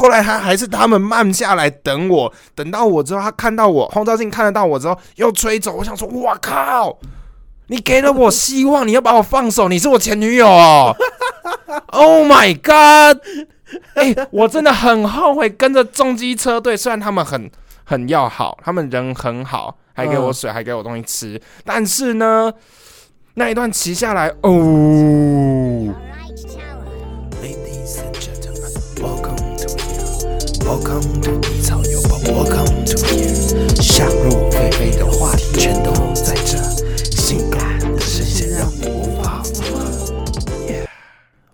后来他还是他们慢下来等我，等到我之后，他看到我后照镜看得到我之后，又吹走。我想说，哇靠！你给了我希望，你要把我放手？你是我前女友哦！Oh my god！哎、我真的很后悔跟着重机车队，虽然他们很很要好，他们人很好，还给我水，还给我东西吃，但是呢，那一段骑下来，哦。Welcome to 低草有宝，Welcome to here. 想入非非的话题全都在这，性感的声线让你无法负荷。Yeah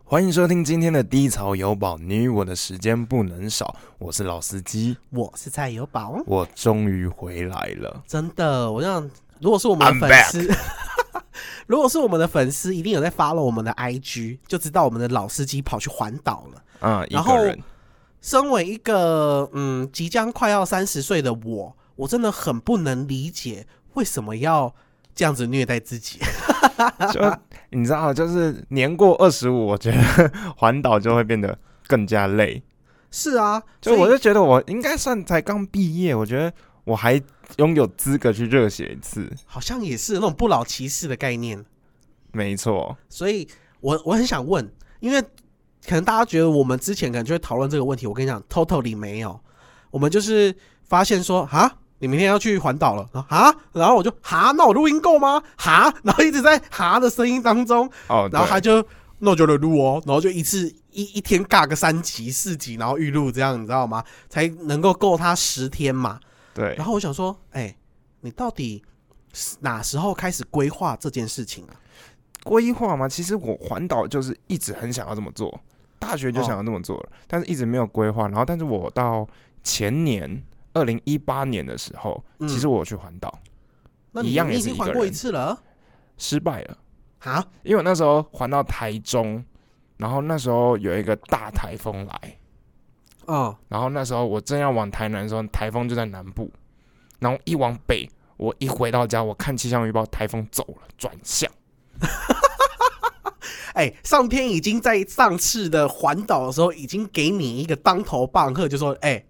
欢迎收听今天的低潮有宝，你与我的时间不能少。我是老司机，我是蔡有宝，我终于回来了。真的，我让如果是我们的粉丝，如果是我们的粉丝，一定有在 follow 我们的 IG，就知道我们的老司机跑去环岛了。嗯，一然后身为一个嗯即将快要三十岁的我，我真的很不能理解为什么要这样子虐待自己。就你知道，就是年过二十五，我觉得环岛就会变得更加累。是啊，就所以我就觉得我应该算才刚毕业，我觉得我还拥有资格去热血一次。好像也是那种不老骑士的概念。没错，所以我我很想问，因为可能大家觉得我们之前可能就会讨论这个问题，我跟你讲，totally 没有，我们就是发现说，啊，你明天要去环岛了，啊，然后我就哈，那我录音够吗？哈，然后一直在哈？的声音当中，哦，然后他就那我就来录哦，然后就一次一一天尬个三集四集，然后预录这样，你知道吗？才能够够他十天嘛。对。然，后我想说，哎、你到底哪时候开始规划这件事情啊？规划嘛，其实我环岛就是一直很想要这么做，大学就想要那么做了，但是一直没有规划。然后，但是我到前年二零一八年的时候，嗯其实我去环岛，那一样已经环过一次了失败了。啊？因为我那时候环到台中，然后那时候有一个大台风来，哦，然后那时候我正要往台南的时候，台风就在南部，然后一往北，我一回到家，我看气象预报，台风走了，转向。哎、上天已经在上次的环岛的时候，已经给你一个当头棒喝，就说：“哎、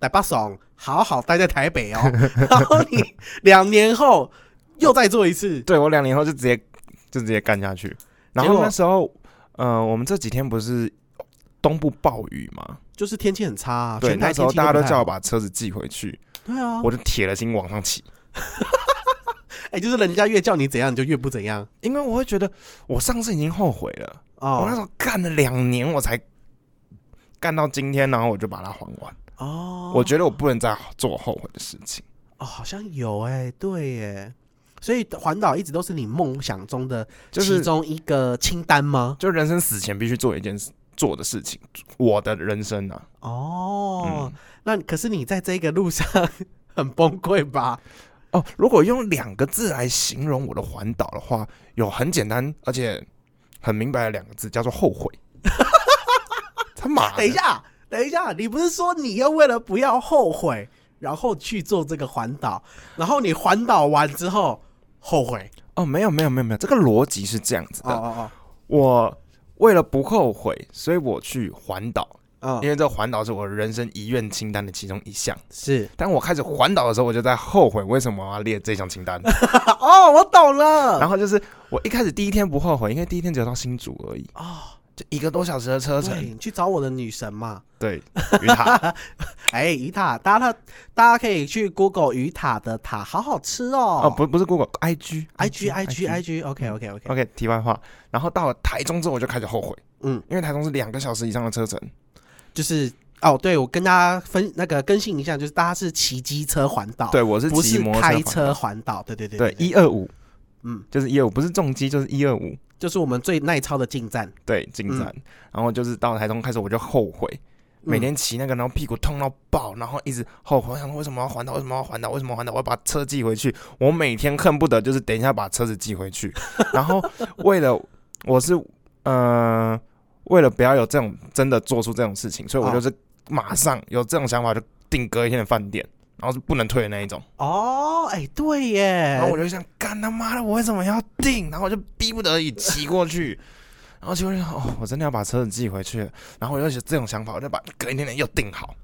来巴爽，好好待在台北哦。”然后你两年后又再做一次，对我两年后就直接就直接干下去。然后那时候，呃，我们这几天不是东部暴雨嘛？就是天气很差、啊，对，那时候大家都叫我把车子寄回去，对啊，我就铁了心往上骑，哎、就是人家越叫你怎样，你就越不怎样因为我会觉得我上次已经后悔了。哦我那时哦候干了两年，我才干到今天，然后我就把它还完。哦，我觉得我不能再做后悔的事情。哦好像有哎、对耶，所以环岛一直都是你梦想中的就是其中一个清单吗？就人生死前必须做一件事做的事情，我的人生啊，哦，嗯，那可是你在这个路上 很崩溃吧？哦，如果用两个字来形容我的环岛的话，有很简单而且很明白的两个字，叫做后悔。他妈！等一，下，等一下，你不是说你要为了不要后悔，然后去做这个环岛，然后你环岛完之后后悔？哦，没有没有没有没有，这个逻辑是这样子的。哦哦我为了不后悔，所以我去环岛，哦，因为这环岛是我人生遗愿清单的其中一项。是当我开始环岛的时候，我就在后悔为什么我要列这项清单。哦，我懂了。然后就是我一开始第一天不后悔，因为第一天只有到新竹而已，哦，就一个多小时的车程。你去找我的女神嘛。对，鱼塔，哎，鱼塔，大家大家可以去 Google 鱼塔的塔，好好吃哦。哦，不不是 Google，IG IG IG IG，OK OK OK，OK，题外话，然后到了台中之后，我就开始后悔，嗯，因为台中是两个小时以上的车程。就是哦，对我跟大家分那个更新一下，就是大家是骑机车环岛，，对，我是不是骑摩托开车环岛，对对对对，一二五，嗯，就是一二五，不是重机就是一二五，就是我们最耐操的进站，对，进站。然后就是到台中开始，我就后悔，每天骑那个，然后屁股痛到爆，然后一直后悔，我想说为什么要环岛？为什么要环岛？为什么要环岛？我要把车寄回去。我每天恨不得就是等一下把车子寄回去。然后为了我是呃，为了不要有这种真的做出这种事情，所以我就是马上有这种想法就订隔一天的饭店，然后是不能退的那一种。哦，哎，对耶，然后我就想，干他妈的，我为什么要订？然后我就逼不得已骑过去。然后结果就哦，我真的要把车子寄回去了，然后我就这种想法，我就把隔一天的又订好，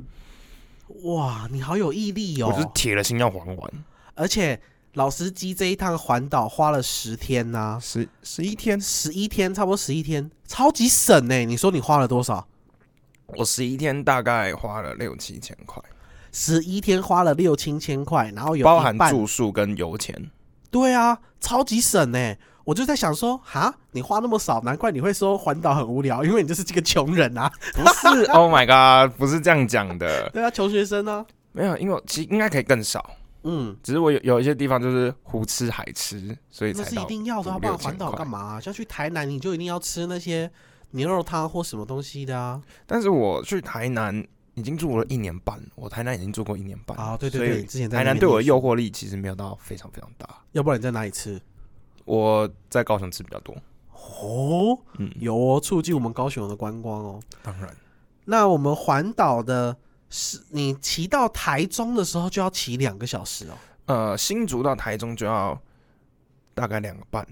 哇，你好有毅力我就是哦！铁了心要还完，而且老司机这一趟环岛花了十天呐、十十一天，十一天，差不多十一天，超级省呢。你说你花了多少？我十一天大概花了六七千块，十一天花了六七千块，然后有包含住宿跟油钱。对啊，超级省呢。我就在想说，哈，你花那么少，难怪你会说环岛很无聊，因为你就是这个穷人啊。不是，Oh my god，不是这样讲的，对啊，穷学生啊。没有，因为我其实应该可以更少，嗯，只是我有有一些地方就是胡吃海吃，所以那是一定要的要，不然环岛干嘛啊、像去台南，你就一定要吃那些牛肉汤或什么东西的啊。但是我去台南已经住了一年半，我台南已经住过一年半啊，对对对，之前台南对我的诱惑力其实没有到非常非常大。要不然你在哪里吃？我在高雄吃比较多，哦，嗯，有哦，促进我们高雄的观光哦。当然那我们环岛的是，你骑到台中的时候就要骑两个小时哦。呃，新竹到台中就要大概两个半，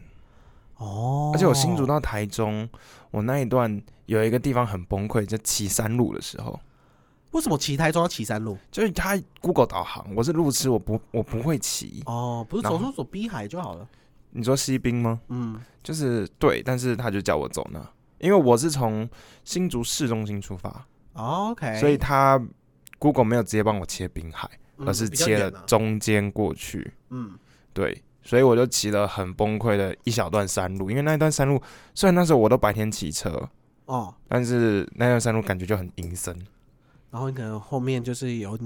哦，而且我新竹到台中，我那一段有一个地方很崩溃，就骑山路的时候，为什么骑台中要骑山路？就是它 Google 导航，我是路痴，我不我不会骑。哦，不是走出走滨海就好了。你说西滨吗？嗯，就是对，但是他就叫我走那，因为我是从新竹市中心出发，哦 OK，所以他 Google 没有直接帮我切滨海，嗯而是切了中间过去。嗯，对，所以我就骑了很崩溃的一小段山路，因为那一段山路虽然那时候我都白天骑车，哦，但是那段山路感觉就很阴森，然后你可能后面就是有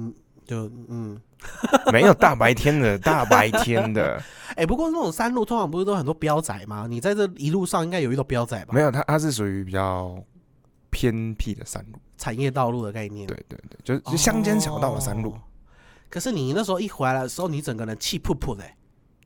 就嗯，没有大白天的，大白天的 哎、不过那种山路通常不是都很多标仔吗？你在这一路上应该有遇到标仔吧？没有，它它是属于比较偏僻的山路，产业道路的概念，对对对，就是就乡间小道的山路哦，可是你那时候一回来的时候，你整个人气噗噗的、欸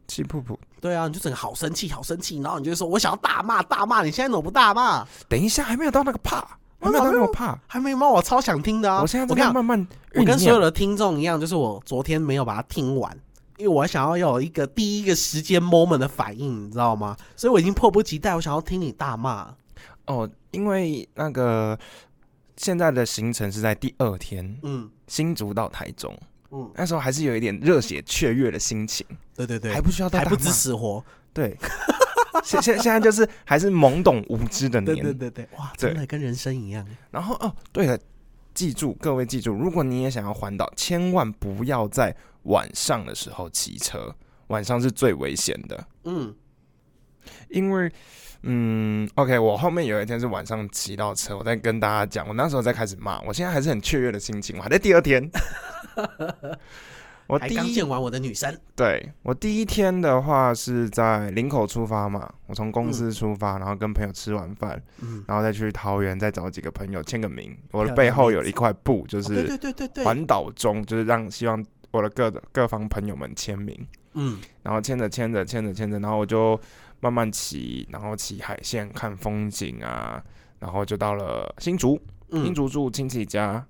气噗噗。对啊，你就整个好生气，好生气，然后你就说：“我想要大骂，大骂！你现在怎么不大骂？等一下，还没有到那个怕，还没有到那个怕。还没骂，我超想听的啊！我现在我跟慢慢我。跟所有的听众一样，就是我昨天没有把它听完，因为我想要有一个第一个时间 moment 的反应，你知道吗？所以我已经迫不及待，我想要听你大骂。哦，因为那个现在的行程是在第二天，嗯。新竹到台中，嗯，那时候还是有一点热血雀跃的心情，对对对，还不需要到还不知死活。对。现现现在就是还是懵懂无知的对年，对对对，哇，真的跟人生一样。然后哦，对了，记住各位记住，如果你也想要环岛，千万不要在晚上的时候骑车，晚上是最危险的。嗯，因为，嗯，OK，我后面有一天是晚上骑到车，我在跟大家讲，我那时候在开始骂，我现在还是很雀跃的心情，我还在第二天。我第一刚见完我的女生。对我第一天的话是在林口出发嘛，我从公司出发，然后跟朋友吃完饭，嗯，然后再去桃园，再找几个朋友签个名。我的背后有一块布，就是对对对对，环岛中，就是让希望我的各各方朋友们签名。嗯然后签着签着签着签着，然后我就慢慢骑，然后骑海线看风景啊，然后就到了新竹，新嗯，竹住亲戚家，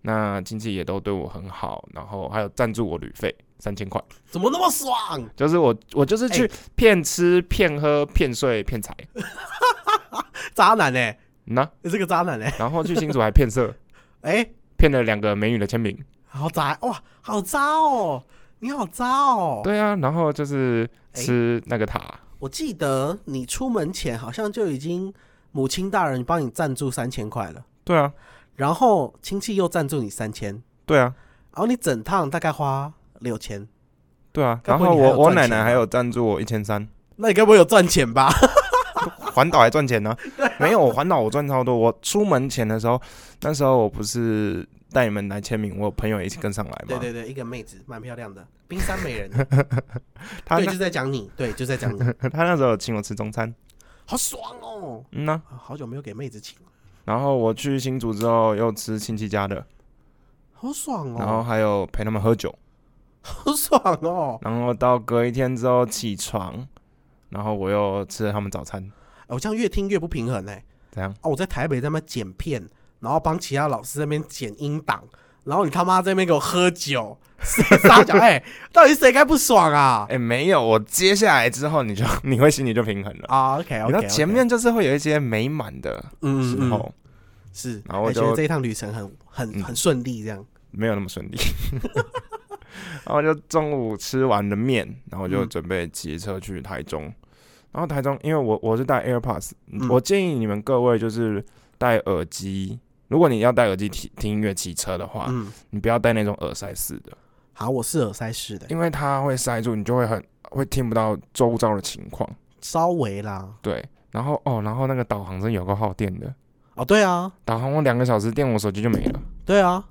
那亲戚也都对我很好，然后还有赞助我旅费三千块，怎么那么爽？就是我我就是去哎。骗吃骗喝骗睡骗财，渣男呢、嗯呐、你是个渣男呢、然后去新竹还骗色，哎、骗了两个美女的签名，好渣哇，好渣哦！你好渣哦！对啊，然后就是吃那个塔，我记得你出门前好像就已经母亲大人帮你赞助三千块了，对啊，然后亲戚又赞助你三千，对啊。然后你整趟大概花六千，对啊，然后我我奶奶还有赞助我一千三，那你该不会有赚钱吧？环岛还赚钱呢、啊没有，我环岛我赚超多。我出门前的时候，那时候我不是带你们来签名，我有朋友也一起跟上来嘛。对对对，一个妹子蛮漂亮的，冰山美人，他对，就在讲你，对，就在讲你，他那时候有请我吃中餐，好爽哦！嗯呐、啊好久没有给妹子请了，然后我去新竹之后又吃亲戚家的，好爽哦。然后哦，还有陪他们喝酒，好爽哦！然后到隔一天之后起床，然后我又吃了他们早餐，我这样越听越不平衡哎、怎样？哦，我在台北在那边剪片，然后帮其他老师在那边剪音档，然后你他妈在那边给我喝酒，谁撒脚？哎，到底谁该不爽啊？哎、没有，我接下来之后，你就你会心里就平衡了。啊，OK 你 OK，知道前面就是会有一些美满的嗯嗯时候，嗯是，然后我就哎觉得这一趟旅程很很嗯很顺利，这样。没有那么顺利。然后就中午吃完了面，然后就嗯准备骑车去台中。然后台中，因为我我是戴 AirPods，、嗯我建议你们各位就是戴耳机。如果你要戴耳机听听音乐骑车的话，嗯，你不要戴那种耳塞式的，好，我是耳塞式的，因为它会塞住，你就会很会听不到周遭的情况。稍微啦。对，然后哦，然后那个导航真有个耗电的，哦，对啊，导航我两个小时电我手机就没了，对啊，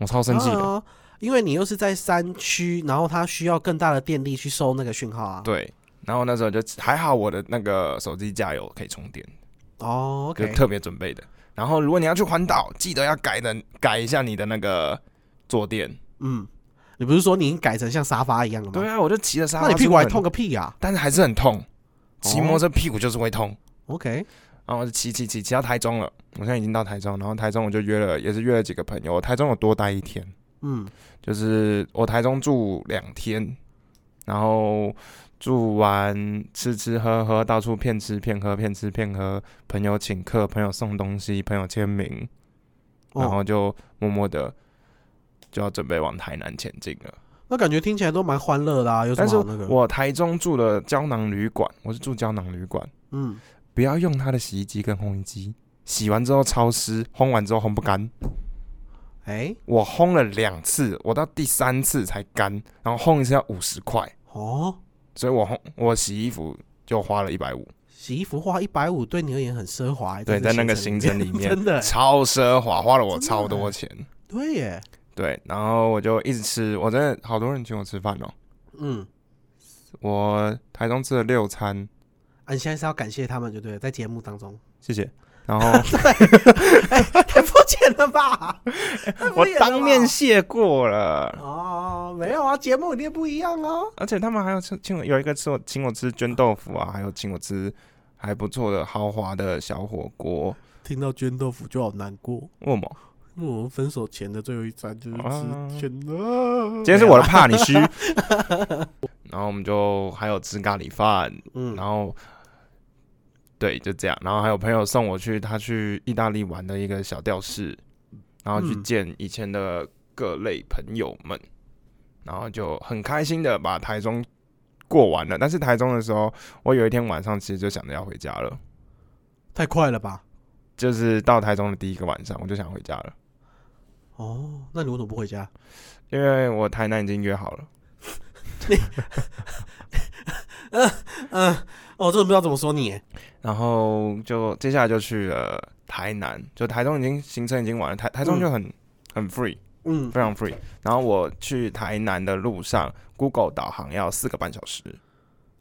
我超生气的。啊因为你又是在山区，然后它需要更大的电力去收那个讯号啊。对，然后那时候就还好，我的那个手机架有可以充电，哦就特别准备的。然后如果你要去环岛，记得要改的改一下你的那个坐垫。嗯，你不是说你已经改成像沙发一样了吗？对啊，我就骑着沙发，那你屁股还痛，个屁啊但是还是很痛。骑摩托车屁股就是会痛。？OK，然后我就骑骑骑骑到台中了，我现在已经到台中，然后台中我就约了，也是约了几个朋友。我台中有多待一天，嗯，就是我台中住两天，然后住完吃吃喝喝，到处骗吃骗喝，骗吃骗喝，朋友请客，朋友送东西，朋友签名，然哦，后就默默的就要准备往台南前进了。那感觉听起来都蛮欢乐的啊，有什但是么好那个？我台中住的胶囊旅馆，我是住胶囊旅馆，嗯，不要用它的洗衣机跟烘衣机，洗完之后超湿，烘完之后烘不干。哎，我烘了两次，我到第三次才干，然后烘一次要五十块，哦，所以我烘我洗衣服就花了一百五。洗衣服花一百五，对你而言很奢华欸。对，在那个行行程里面，真的欸超奢华，花了我超多钱。对耶，对，然后我就一直吃，我真的好多人请我吃饭哦。嗯，我台中吃了六餐，啊，你现在是要感谢他们，就对了，在节目当中，谢谢。然后 太肤浅了吧？我当面吧谢过了，哦，没有啊，节目一定不一样哦。而且他们还有请请我有一个吃我请我吃绢豆腐啊，还有请我吃还不错的豪华的小火锅。听到卷豆腐就好难过，为什么？因为我们分手前的最后一餐就是吃啊绢豆。今天是我的怕你虚。然后我们就还有吃咖喱饭，嗯，然后对，就这样。然后还有朋友送我去他去意大利玩的一个小吊饰，然后去嗯见以前的各类朋友们，然后就很开心的把台中过完了。但是台中的时候，我有一天晚上其实就想着要回家了，太快了吧？就是到台中的第一个晚上，我就想回家了，哦，那你为什么不回家？因为我台南已经约好了。嗯，哦，这种不知道怎么说你耶。然后就接下来就去了台南，就台中已经行程已经完了，台台中就很、很 free，嗯，非常 free。然后我去台南的路上，Google 导航要四个半小时，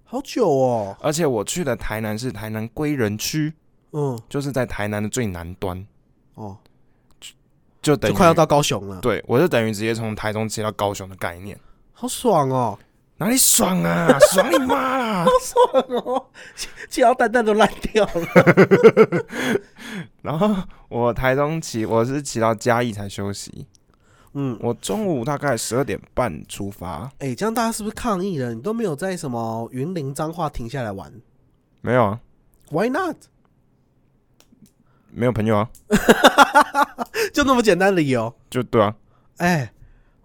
好久哦。而且我去的台南是台南归仁区，嗯，就是在台南的最南端，哦，就等于就快要到高雄了，对，我就等于直接从台中接到高雄的概念，好爽哦，哪里爽啊？爽你妈啦！爽哦，气到蛋蛋都烂掉了。然后我台中骑，我是骑到嘉义才休息，嗯，我中午大概十二点半出发，哎、这样大家是不是抗议了？你都没有在什么云林彰化停下来玩没有啊，？Why not？没有朋友啊，就那么简单的理由？就对啊，哎、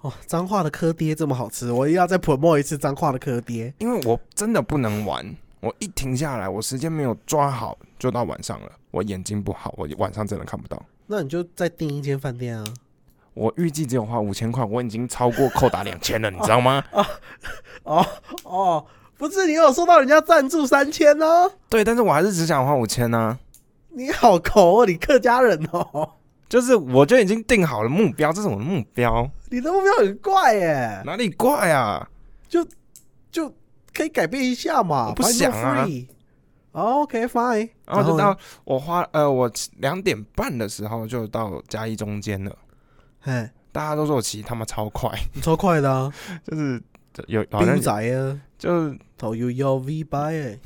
哦，彰化的科爹这么好吃，我又要再 promote 一次彰化的科爹。因为我真的不能玩，我一停下来，我时间没有抓好，就到晚上了。我眼睛不好，我晚上真的看不到。那你就再订一间饭店啊。我预计只有花五千块，我已经超过扣打两千了，你知道吗？哦 哦，不是，你有收到人家赞助三千呢。对，但是我还是只想花五千呢。你好抠哦，你客家人哦，就是我就已经定好了目标，这是我的目标，你的目标很怪耶，哪里怪啊？就就可以改变一下嘛。我不想啊。OK fine，然后就呢？到我花呃，我两点半的时候就到嘉义中间了。嘿，大家都说我骑他妈超快，你超快的啊，就是有好像兵仔啊，就是头有腰 V 八哎，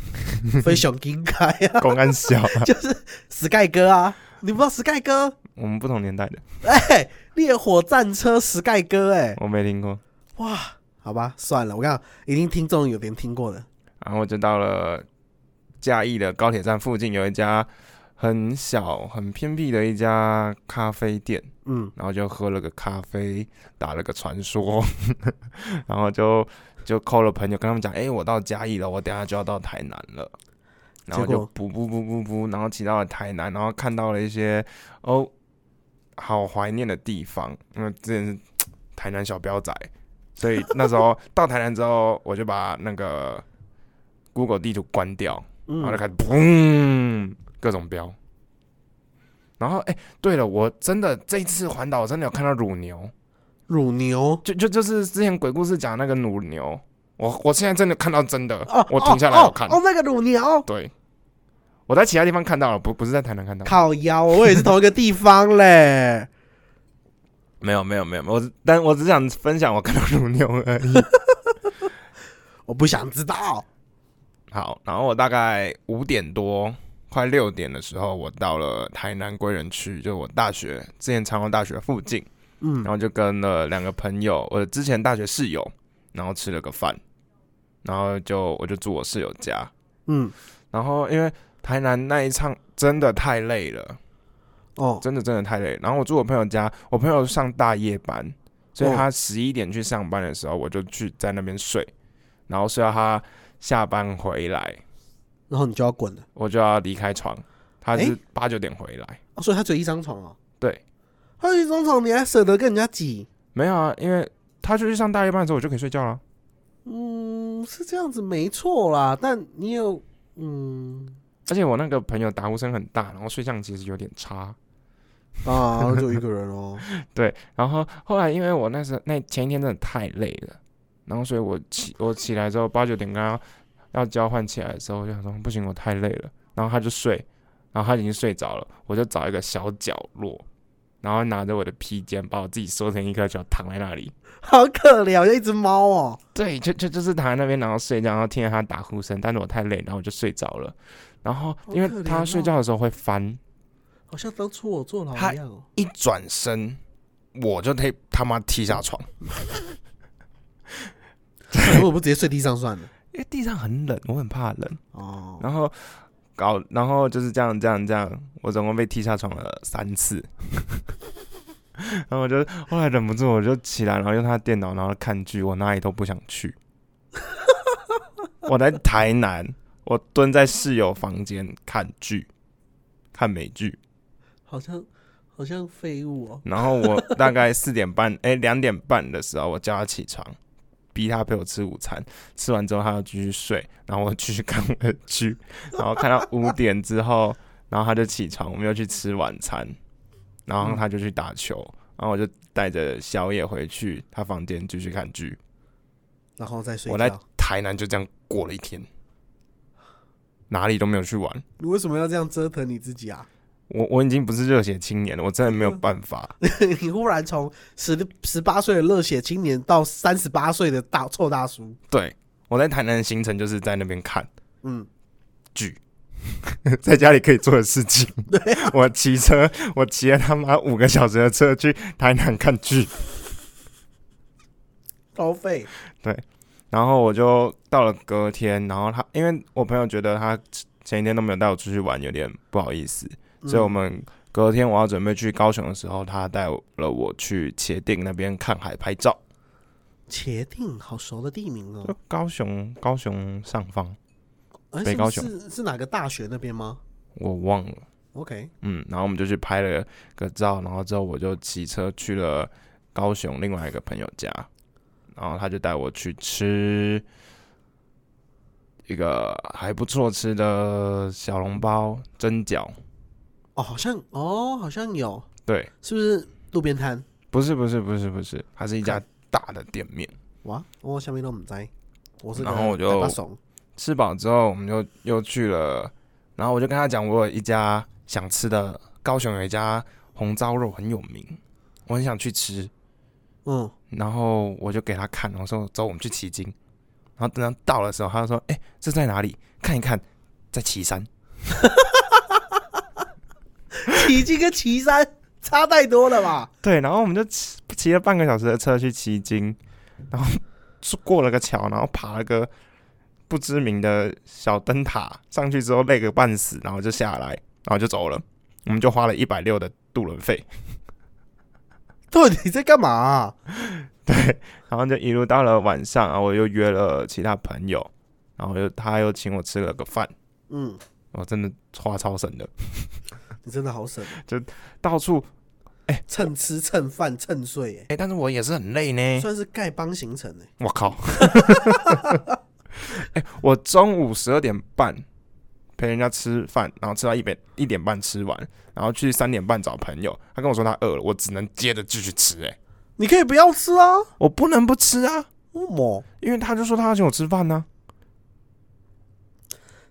飞熊金开啊，公安小啊，就是 Sky 哥啊，你不知道 Sky 哥？我们不同年代的，哎，烈火战车 Sky 哥，哎，我没听过。哇，好吧，算了，我看一定听众有人听过的。然后就到了嘉义的高铁站附近，有一家很小、很偏僻的一家咖啡店，嗯，然后就喝了个咖啡，打了个传说，然后就就扣了朋友，跟他们讲，哎、我到嘉义了，我等下就要到台南了。然后就补补补补补，然后骑到了台南，然后看到了一些哦，好怀念的地方，因为之前是台南小标仔，所以那时候 到台南之后，我就把那个 Google 地图关掉，然后就嗯，开始砰各种标。然后哎、对了，我真的这一次环岛，我真的有看到乳牛，乳牛。就就就是之前鬼故事讲那个乳牛，我我现在真的看到真的，哦，我停下来看，哦，那个乳牛。对，我在其他地方看到了，不不是在台南看到，烤腰，我也是同一个地方嘞。没有没有没有，我只但我只想分享我看到乳牛而已。我不想知道。好，然后我大概五点多，快六点的时候，我到了台南归仁区，就我大学之前长隆大学附近，嗯。然后就跟了两个朋友，我之前大学室友，然后吃了个饭，然后就我就住我室友家，嗯，然后因为台南那一趟真的太累了，哦，真的真的太累。然后我住我朋友家，我朋友上大夜班，所以哦他十一点去上班的时候，我就去在那边睡，然后睡到他下班回来，然后你就要滚了。我就要离开床。他是八九点回来，哦，所以他只有一张床哦。对，他有一张床，你还舍得跟人家挤？没有啊，因为他就去上大夜班的时候，我就可以睡觉了。嗯，是这样子没错啦，但你有嗯而且我那个朋友打呼声很大，然后睡相其实有点差。啊，就一个人哦。对，然后后来因为我那时候那前一天真的太累了，然后所以我起我起来之后八九点刚刚要交换起来的时候，我就想说不行，我太累了，然后他就睡，然后他已经睡着了，我就找一个小角落，然后拿着我的披肩把我自己缩成一颗球躺在那里，好可怜，就一只猫哦。对，就就就是躺在那边，然后睡觉，然后听见它打呼声，但是我太累，然后我就睡着了。然后因为他好可怜哦睡觉的时候会翻，好像当初我坐牢一样哦。一转身我就被他妈踢下床，为什么不直接睡地上算了？因为地上很冷，我很怕冷。哦，然后搞，然后就是这样这样这样，我总共被踢下床了三次。然后我就后来忍不住，我就起来，然后用他的电脑，然后看剧，我哪里都不想去。我在台南，我蹲在室友房间看剧，看美剧。好像好像废物哦。然后我大概四点半，哎、两点半的时候，我叫他起床，逼他陪我吃午餐。吃完之后，他要继续睡，然后我继续看我的剧，然后看到五点之后，然后他就起床，我们又去吃晚餐，然后他就去打球，然后我就带着宵夜回去他房间继续看剧。然后再睡我在。台南就这样过了一天，哪里都没有去玩。你为什么要这样折腾你自己啊？我我已经不是热血青年了，我真的没有 办法。你忽然从十十八岁的热血青年到三十八岁的大臭大叔，对我在台南的行程就是在那边看。嗯，剧在家里可以做的事情。对我骑车，我骑了他妈五个小时的车去台南看剧，高费。对然后我就到了隔天，然后他因为我朋友觉得他前一天都没有带我出去玩，有点不好意思，所以我们隔天我要准备去高雄的时候，他带了我去茄定那边看海拍照。茄定好熟的地名就哦。高雄，高雄上方，北高雄是是哪个大学那边吗我忘了。？OK，嗯，然后我们就去拍了个照，然后之后我就骑车去了高雄另外一个朋友家，然后他就带我去吃一个还不错吃的小笼包蒸饺。哦，好像哦，好像有，对，是不是路边摊？不是不是不是不是，它是一家大的店面。哇，我下面都唔知，我是然后我就吃饱之后，我们就又去了，然后我就跟他讲，我有一家想吃的，高雄有一家红烧肉很有名，我很想去吃。嗯，然后我就给他看，我说走，我们去旗津。然后等他到的时候，他就说：“哎、这在哪里？看一看，在旗山。骑金跟骑山差太多了吧？对，然后我们就骑骑了半个小时的车去骑金，然后过了个桥，然后爬了个不知名的小灯塔，上去之后累个半死，然后就下来，然后就走了。我们就花了一百六的渡轮 费，到底在干嘛？啊、对，然后就一路到了晚上，然后我又约了其他朋友，然后又他又请我吃了个饭，嗯，我真的花超省的，你真的好省，就到处蹭吃蹭饭蹭睡，哎、但是我也是很累哎，呢，算是丐帮行程哎。我靠！哎、我中午十二点半陪人家吃饭，然后吃到一点一点半吃完，然后去三点半找朋友。他跟我说他饿了，我只能接着继续吃、哎，你可以不要吃啊，我不能不吃啊，为什么？因为他就说他要请我吃饭呢、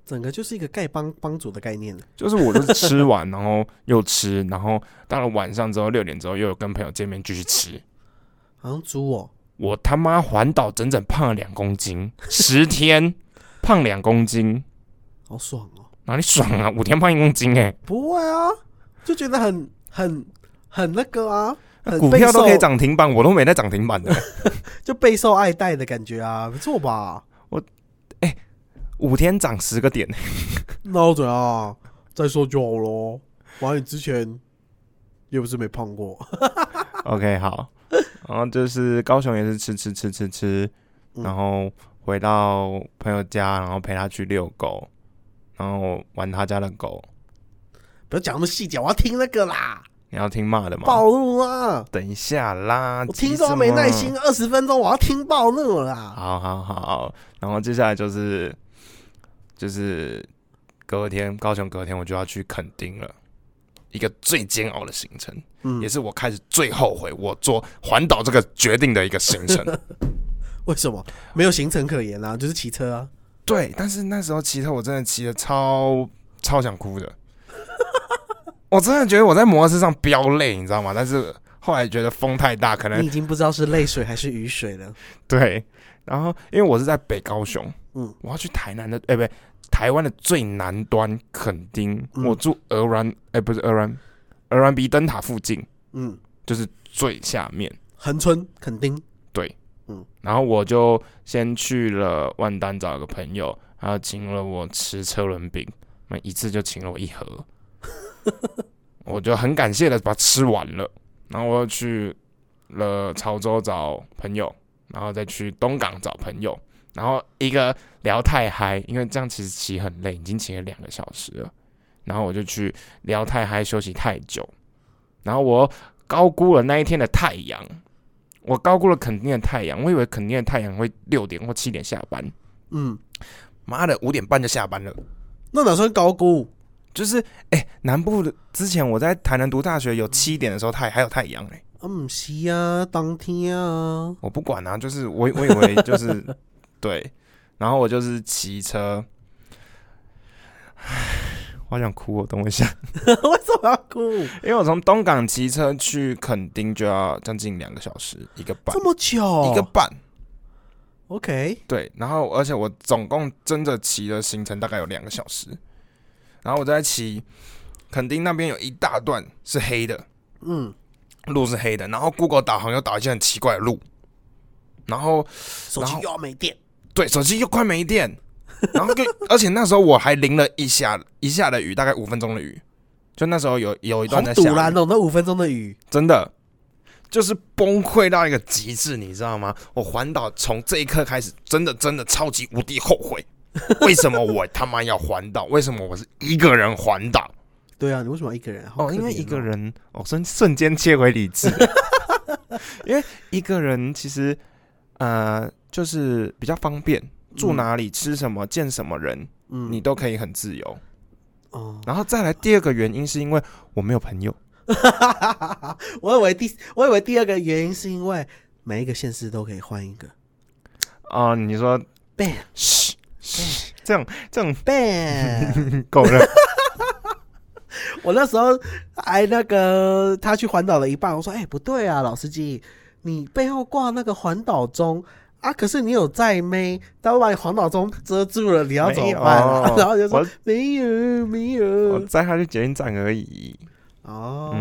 整个就是一个丐帮帮主的概念。就是我就是吃 完，然后又吃，然后到了晚上之后六点之后又有跟朋友见面继续吃。好像猪哦，我他妈环岛整整胖了两公斤，十天胖两公斤，好爽哦。哪里爽啊？五天胖一公斤哎、不会啊，就觉得很很很那个啊，股票都可以涨停板，我都没在涨停板的。就备受爱戴的感觉啊，不错吧？五天涨十个点，那我怎样？再说就好咯。反正你之前又不是没胖过。OK，好。然后就是高雄也是吃吃吃吃吃，嗯然后回到朋友家，然后陪他去遛狗，然后玩他家的狗。不要讲那么细节，我要听那个啦，你要听骂的吗？暴怒啊！等一下啦，我听说没耐心，。二十分钟我要听暴怒啦。好好好，然后接下来就是就是隔天高雄隔天我就要去垦丁了，一个最煎熬的行程，嗯也，是我开始最后悔我做环岛这个决定的一个行程。为什么没有行程可言啊？就是骑车啊。对，但是那时候骑车我真的骑的超超想哭的，我真的觉得我在摩托车上飙泪，你知道吗？但是后来觉得风太大，可能你已经不知道是泪水还是雨水了。对。然后因为我是在北高雄，嗯，我要去台南的，哎、不对，台湾的最南端垦丁，嗯。我住鹅銮，哎、不是鹅銮，鹅銮鼻灯塔附近，嗯，就是最下面。恒春垦丁，对，嗯。然后我就先去了万丹找一个朋友，他请了我吃车轮饼，那一次就请了我一盒，我就很感谢的把它吃完了。然后我又去了潮州找朋友，然后再去东港找朋友，然后一个聊太嗨，因为这样其实骑很累，已经骑了两个小时了。然后我就去聊太嗨，休息太久，然后我高估了那一天的太阳，我高估了肯定的太阳，我以为肯定的太阳会六点或七点下班，嗯，妈的五点半就下班了。那哪算高估？就是哎、南部的之前我在台南读大学，有七点的时候太还有太阳哎、啊，不是啊，当天啊，我不管啊，就是我我以为就是对，然后我就是骑车，唉，我好想哭哦，等我一下，为什么要哭？因为我从东港骑车去垦丁就要将近两个小时，一个半这，么久？一个半。OK，对，然后而且我总共真的骑的行程大概有两个小时，然后我在骑垦丁那边有一大段是黑的，嗯，路是黑的，然后 Google 导航又导一些很奇怪的路，然后手机又要没电，对手机又快没电，然后就 而且那时候我还淋了一下一下的雨，大概五分钟的雨，就那时候有有一段在下雨，堵然哦，那五分钟的雨，真的就是崩溃到一个极致，你知道吗？我环岛从这一刻开始，真的真的超级无敌后悔，为什么我他妈要环岛？为什么我是一个人环岛？对啊，你为什么一个人？好哦，可因为一个，人，哦，瞬瞬间切回理智，因为一个人其实呃就是比较方便，住哪里、吃什么、见什么人，嗯。你都可以很自由。哦，然后再来第二个原因是因为我没有朋友，我以为第我以为第二个原因是因为每一个县市都可以换一个。哦，你说 ban 嘘嘘，这种这种 ban。够了，我那时候还那个他去环岛了一半，我说：“哎、不对啊，老司机，你背后挂那个环岛钟啊，可是你有在妹，他会把你环岛钟遮住了，你要怎么办、啊？”然后就说我：“没有，没有我有。载他去捷运站而已。哦，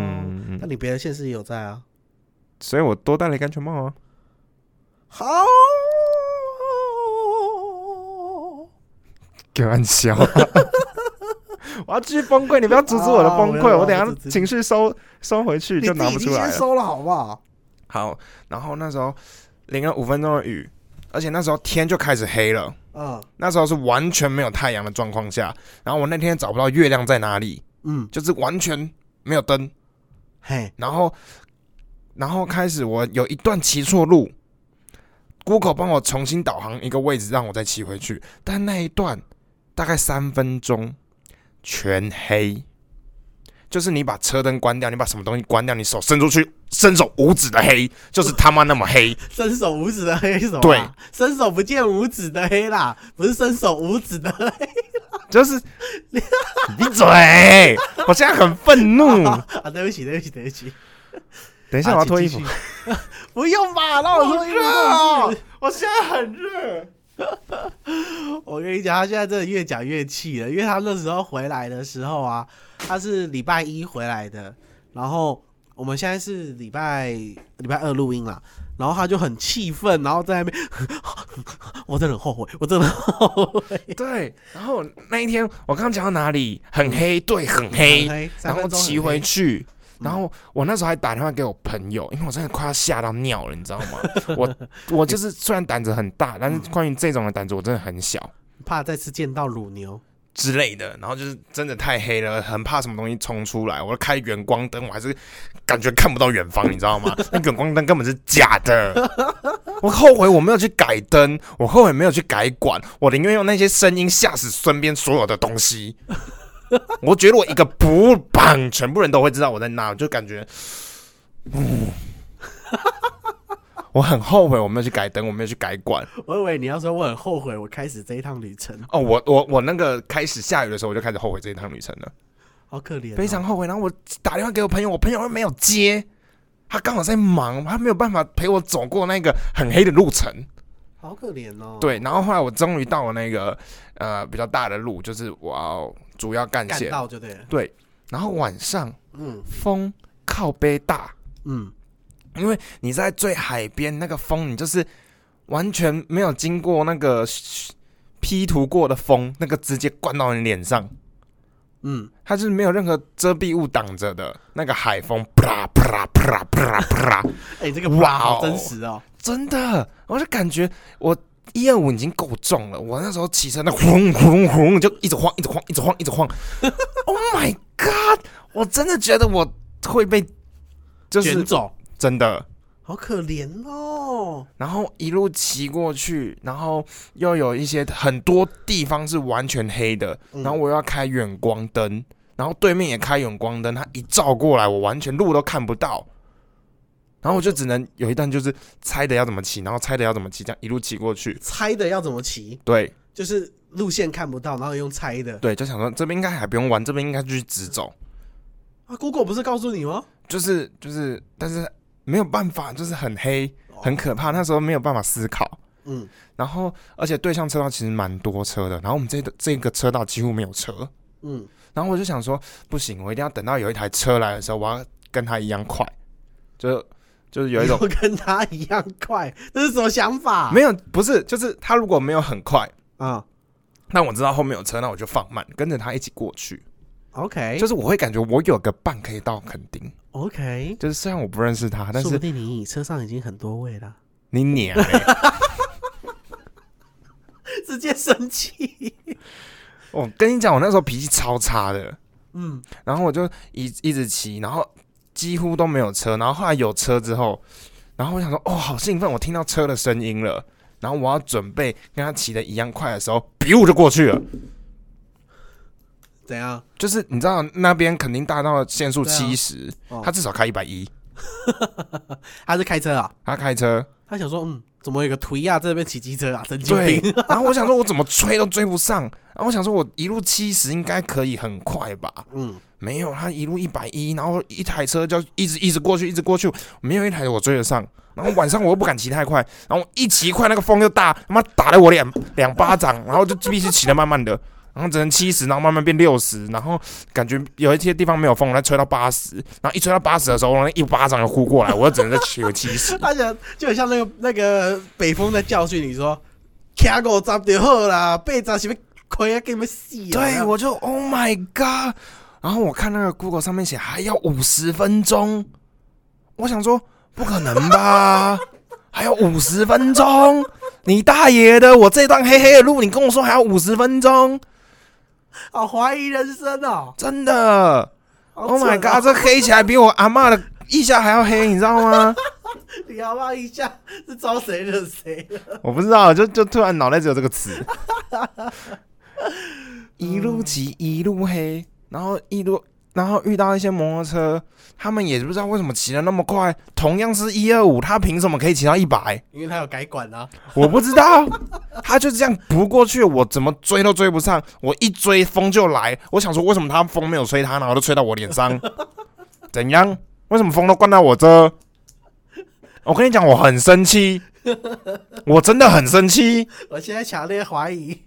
那你别的县市也有在啊？所以我多戴了一个安全帽啊。好，开玩笑，我要继续崩溃，你不要阻止我的崩溃，我等下情绪收收回去就拿不出来了。先收了好不好？好，然后那时候淋了五分钟的雨，而且那时候天就开始黑了，嗯。那时候是完全没有太阳的状况下，然后我那天找不到月亮在哪里，嗯，就是完全没有灯，嘿，然后然后开始我有一段骑错路，Google 帮我重新导航一个位置，让我再骑回去，但那一段大概三分钟全黑。就是你把车灯关掉，你把什么东西关掉，你手伸出去，伸手五指的黑，就是他妈那么黑。伸手五指的黑是什么啊？对伸手不见五指的黑啦，不是伸手五指的黑啦 就是你嘴！我现在很愤怒。啊！对不起，对不起，对不起。等一下，我要脱衣服不用吧，让我脱衣服。我现在很热。我跟你讲，他现在真的越讲越气了，因为他那时候回来的时候啊，他是礼拜一回来的，然后我们现在是礼拜礼拜二录音啦，然后他就很气愤，然后在那边，我真的很后悔，我真的很后悔，对，然后那一天我刚刚讲到哪里？很黑，对，很黑。黑然后骑回，去，然后我那时候还打电话给我朋友，因为我真的快要吓到尿了，你知道吗？我我就是虽然胆子很大，但是关于这种的胆子我真的很小怕再次见到乳牛，之类的。然后就是真的太黑了，很怕什么东西冲出来。我开远光灯，我还是感觉看不到远方，你知道吗？那远光灯根本是假的。我后悔我没有去改灯，我后悔没有去改管，我宁愿用那些声音吓死身边所有的东西。我觉得我一个不棒，全部人都会知道我在那，就感觉，嗯，我很后悔我没有去改灯，我没有去改管。我以为你要说我很后悔我开始这一趟旅程，哦，我我我那个开始下雨的时候，我就开始后悔这一趟旅程了，好可怜哦、非常后悔。然后我打电话给我朋友，我朋友又没有接，他刚好在忙，他没有办法陪我走过那个很黑的路程。好可怜哦。，对，然后后来我终于到了那个呃比较大的路，就是我要主要干干线。到就对了。对，然后晚上嗯风靠背大，嗯，因为你在最海边，那个风你就是完全没有经过那个 P 图过的风，那个直接灌到你脸上，嗯，它是没有任何遮蔽物挡着的，那个海风啪啪啪啪啪，哎、这个哇哇，好哦真实哦。真的，我就感觉我。一二五已经够重了，我那时候骑车那轰轰轰就一直晃，一直晃，一直晃，一直晃。oh my god！我真的觉得我会被，就是卷走，真的，好可怜哦。然后一路骑过去，然后又有一些很多地方是完全黑的，嗯然后我又要开远光灯，然后对面也开远光灯，它一照过来，我完全路都看不到，然后我就只能有一段就是猜的要怎么骑，然后猜的要怎么骑，这样一路骑过去。猜的要怎么骑？对就是路线看不到，然后用猜的。对，就想说这边应该还不用玩，这边应该继续直走，啊，Google 不是告诉你吗？就是就是，但是没有办法，就是很黑，很可怕，那时候没有办法思考。嗯，然后，而且对向车道其实蛮多车的，然后我们这个这个车道几乎没有车，嗯，然后我就想说，不行，我一定要等到有一台车来的时候，我要跟他一样快，就就是有一种跟他一样快，这是什么想法？没有不是，就是他如果没有很快，啊。那我知道后面有车，那我就放慢，跟着他一起过去，，OK，就是我会感觉我有个伴可以到垦丁，OK，就是虽然我不认识他，但是说不定你车上已经很多位了，你撵、欸，直接生气。我 跟你讲，我那时候脾气超差的，嗯，然后我就一一直骑，然后几乎都没有车，然后后来有车之后，然后我想说，哦，好兴奋，我听到车的声音了，然后我要准备跟他骑的一样快的时候，比我就过去了。怎样？就是你知道那边肯定大到限速七十、哦他至少开一百一，他是开车啊？他开车，他想说，嗯，怎么有个图亚在那边骑机车啊？神经对病！，然后我想说，我怎么追都追不上，然后我想说，我一路七十应该可以很快吧？嗯，没有，他一路一百一，然后一台车就一直一直过去，一直过去，没有一台我追得上。然后晚上我又不敢骑太快，然后一骑快那个风又大，他妈打了我两两巴掌，然后就必须骑得慢慢的。然后只能七十，然后慢慢变六十，然后感觉有一些地方没有风，再吹到八十，然后一吹到八十的时候，那一巴掌就呼过来，我又只能再骑回七十。他想就很像那个那个北风在教训你说，卡五十就好啦，八十是要亏啊，给你们死啊！对，我就 Oh my God！然后我看那个 Google 上面写还要五十分钟，我想说不可能吧？还有五十分钟？你大爷的！我这段黑黑的路，你跟我说还要五十分钟？好怀疑人生哦！真的！Oh my God！这黑起来比我阿嬷的腋下还要黑，你知道吗？你要不要一下是招谁惹谁了？我不知道，就就突然脑袋只有这个词。一路急一路黑，然后一路，然后遇到一些摩托车，他们也不知道为什么骑的那么快。同样是一二五，他凭什么可以骑到一百？因为他有改管啊。我不知道，他就这样不过去，我怎么追都追不上。我一追风就来，我想说为什么他风没有吹他，然后都吹到我脸上？怎样？为什么风都灌到我这？我跟你讲，我很生气，我真的很生气。我现在强烈怀疑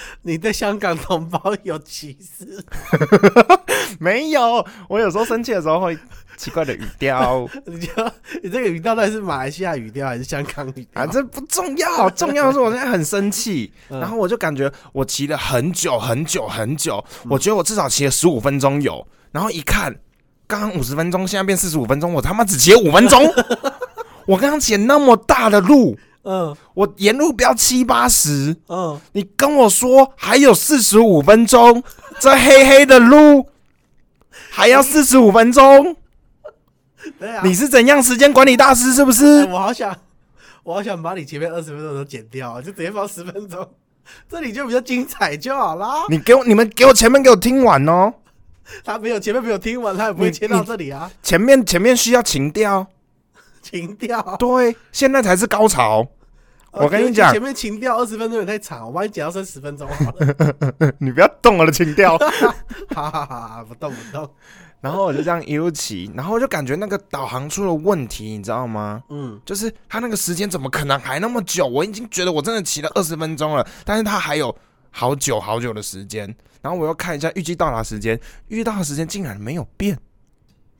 你对香港同胞有歧视。没有，我有时候生气的时候会奇怪的语调。你就你这个语调到底是马来西亚语调还是香港语调？啊，这不重要，重要的是我现在很生气，嗯。然后我就感觉我骑了很久很久很久，我觉得我至少骑了十五分钟有，然后一看，刚刚五十分钟，现在变四十五分钟，我他妈只骑了五分钟，我刚刚骑那么大的路，嗯我沿路标七八十，嗯，你跟我说还有四十五分钟，这黑黑的路还要四十五分钟。对啊。你是怎样时间管理大师是不哎是？我好想，我好想把你前面二十分钟都剪掉，就直接放十分钟，这里就比较精彩就好啦。你给我，你们给我前面给我听完哦，他没有前面没有听完，他也不会切到这里啊，前面前面需要情调，情调。对，现在才是高潮。呃我跟你讲前面情调二十分钟也太长，我帮你剪到剩十分钟好了。你不要动我的情调。哈哈哈，不动不动。然后我就这样一路骑，然后我就感觉那个导航出了问题，你知道吗？嗯，就是它那个时间怎么可能还那么久？我已经觉得我真的骑了二十分钟了，但是它还有好久好久的时间。然后我又看一下预计到达时间，预计到达时间竟然没有变。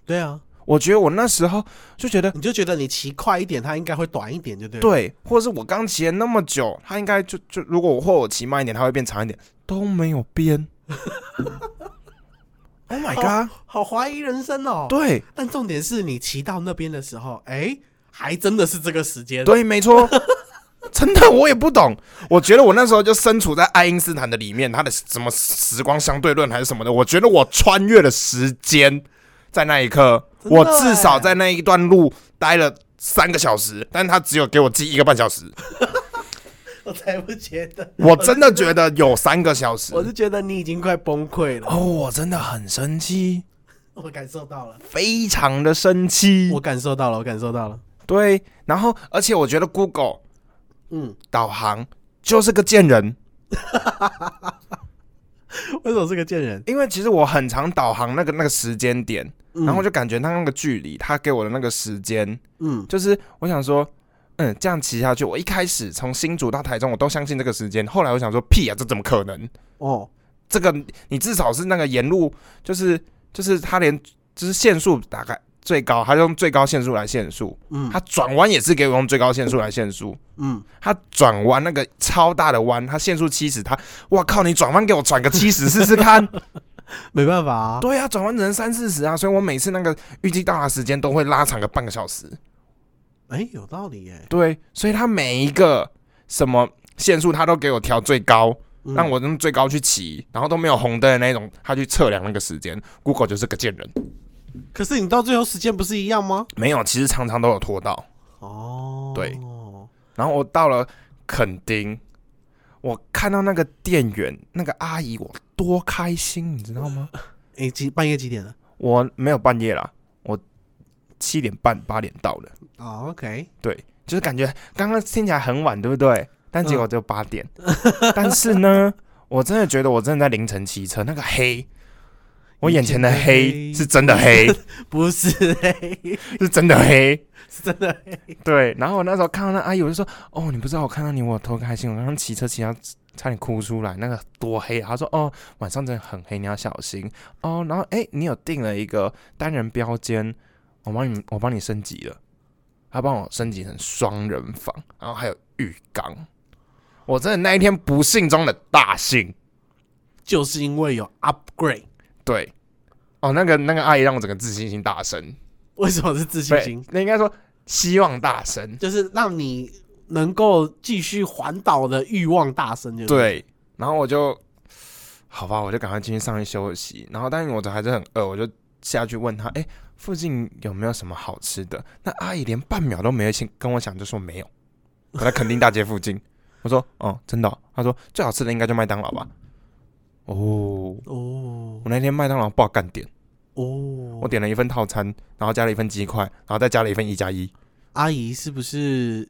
对啊，我觉得我那时候就觉得你就觉得你骑快一点，它应该会短一点，就对了。对，或者是我刚骑了那么久，它应该就就如果我或我骑慢一点，它会变长一点，都没有变。oh my god！好怀疑人生哦。对但重点是你骑到那边的时候，哎、还真的是这个时间。对，没错，真的我也不懂。我觉得我那时候就身处在爱因斯坦的里面，他的什么时光相对论还是什么的，我觉得我穿越了时间，在那一刻，我至少欸在那一段路待了三个小时，但他只有给我记一个半小时，我才不觉得，我真的觉得有三个小时。我是觉得你已经快崩溃了。哦，我真的很生气。我感受到了，非常的生气我。感受到了，我感受到了。对，然后而且我觉得 Google 嗯，导航就是个贱人，为什么是个贱人？因为其实我很常导航那个那个时间点，嗯然后就感觉他那个距离，他给我的那个时间，嗯，就是我想说。嗯，这样骑下去，我一开始从新竹到台中，我都相信这个时间。后来我想说，屁啊，这怎么可能？哦，这个你至少是那个沿路，就是就是他连就是限速大概最高，他用最高限速来限速，嗯他转弯也是给我用最高限速来限速。嗯，他转弯那个超大的弯，他限速七十，他哇靠，你转弯给我转个七十试试看。没办法啊。对啊，转弯只能三四十啊，所以我每次那个预计到达时间都会拉长个半个小时。哎、有道理耶。对，所以他每一个什么限速他都给我调最高，嗯让我用最高去骑，然后都没有红灯的那种，他去测量那个时间。Google 就是个贱人，可是你到最后时间不是一样吗？没有，其实常常都有拖到。哦，对然后我到了垦丁，我看到那个店员那个阿姨，我多开心，你知道吗？哎、几半夜几点了？我没有半夜啦，我七点半八点到的，哦，OK，对，就是感觉刚刚听起来很晚，对不对？但结果只有八点。但是呢，我真的觉得我真的在凌晨骑车，那个黑，我眼前的眼前的黑黑是真的黑，不是黑，是真的黑。是真的黑。对，然后我那时候看到那阿姨，我就说：“哦，你不知道我看到你，我有多开心！我刚刚骑车骑到差点哭出来，那个多黑啊！他说哦，晚上真的很黑，你要小心哦。然后哎，你有订了一个单人标间，我帮你，我帮你升级了，他帮我升级成双人房，然后还有浴缸。我真的那一天不幸中的大幸，就是因为有 upgrade。对，哦，那个那个阿姨让我整个自信心大升。为什么是自信心？那应该说希望大升，就是让你能够继续环岛的欲望大升。就对，然后我就好吧，我就赶快进去上去休息。然后，但是我还是很饿，我就下去问他：“哎，附近有没有什么好吃的？”那阿姨连半秒都没有先跟我讲，就说没有。我在垦丁大街附近。我说哦，真的？他说最好吃的应该就麦当劳吧。哦哦，我那天麦当劳不好干点。哦，我点了一份套餐，然后加了一份鸡块，然后再加了一份一加一。阿姨是不是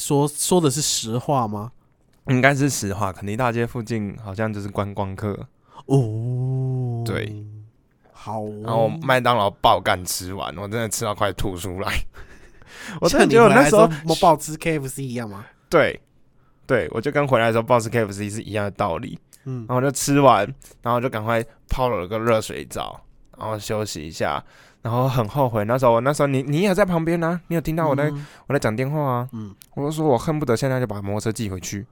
说说的是实话吗？应该是实话。肯尼大街附近好像就是观光客。哦，对，好。然后麦当劳爆干吃完，我真的吃到快吐出来。我真的觉得那时候我爆吃 KFC 一样吗？对。对，我就跟回来的时候暴吃 KFC 是一样的道理。嗯，然后就吃完，然后就赶快泡了个热水澡，然后休息一下，然后很后悔那时候，那时候你你也在旁边呢，你有听到我在我在讲电话啊？嗯，我就说我恨不得现在就把摩托车寄回去。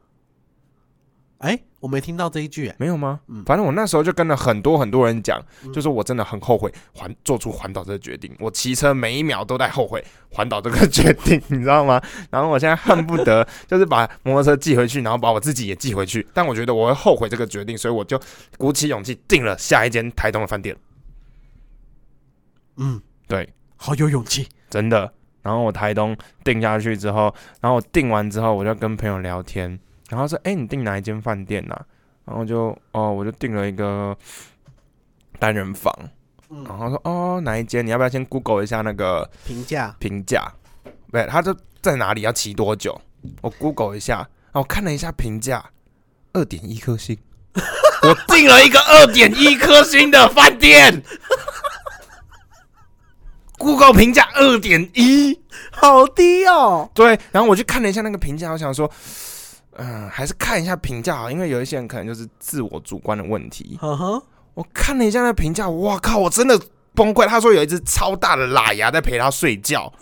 哎，我没听到这一句，没有吗？嗯，反正我那时候就跟了很多很多人讲，就是我真的很后悔环做出环岛这个决定，我骑车每一秒都在后悔 环岛这个决定，你知道吗？然后我现在恨不得 就是把摩托车寄回去，然后把我自己也寄回去，但我觉得我会后悔这个决定，所以我就鼓起勇气订了下一间台东的饭店。嗯，对，好有勇气，真的。然后我台东订下去之后，然后我订完之后，我就跟朋友聊天。然后说：“哎，你订哪一间饭店呐？”然后就哦，我就订了一个单人房。然后说：“哦，哪一间？你要不要先 Google 一下那个评价？评价？对，他就在哪里？要骑多久？我 Google 一下。然后看了一下评价，二点一颗星。我订了一个二点一颗星的饭店。Google 评价二点一，好低哦。对，然后我去看了一下那个评价，我想说。”嗯，还是看一下评价好，因为有一些人可能就是自我主观的问题。嗯哼，我看了一下那评价，哇靠，我真的崩溃。他说有一只超大的喇牙在陪他睡觉，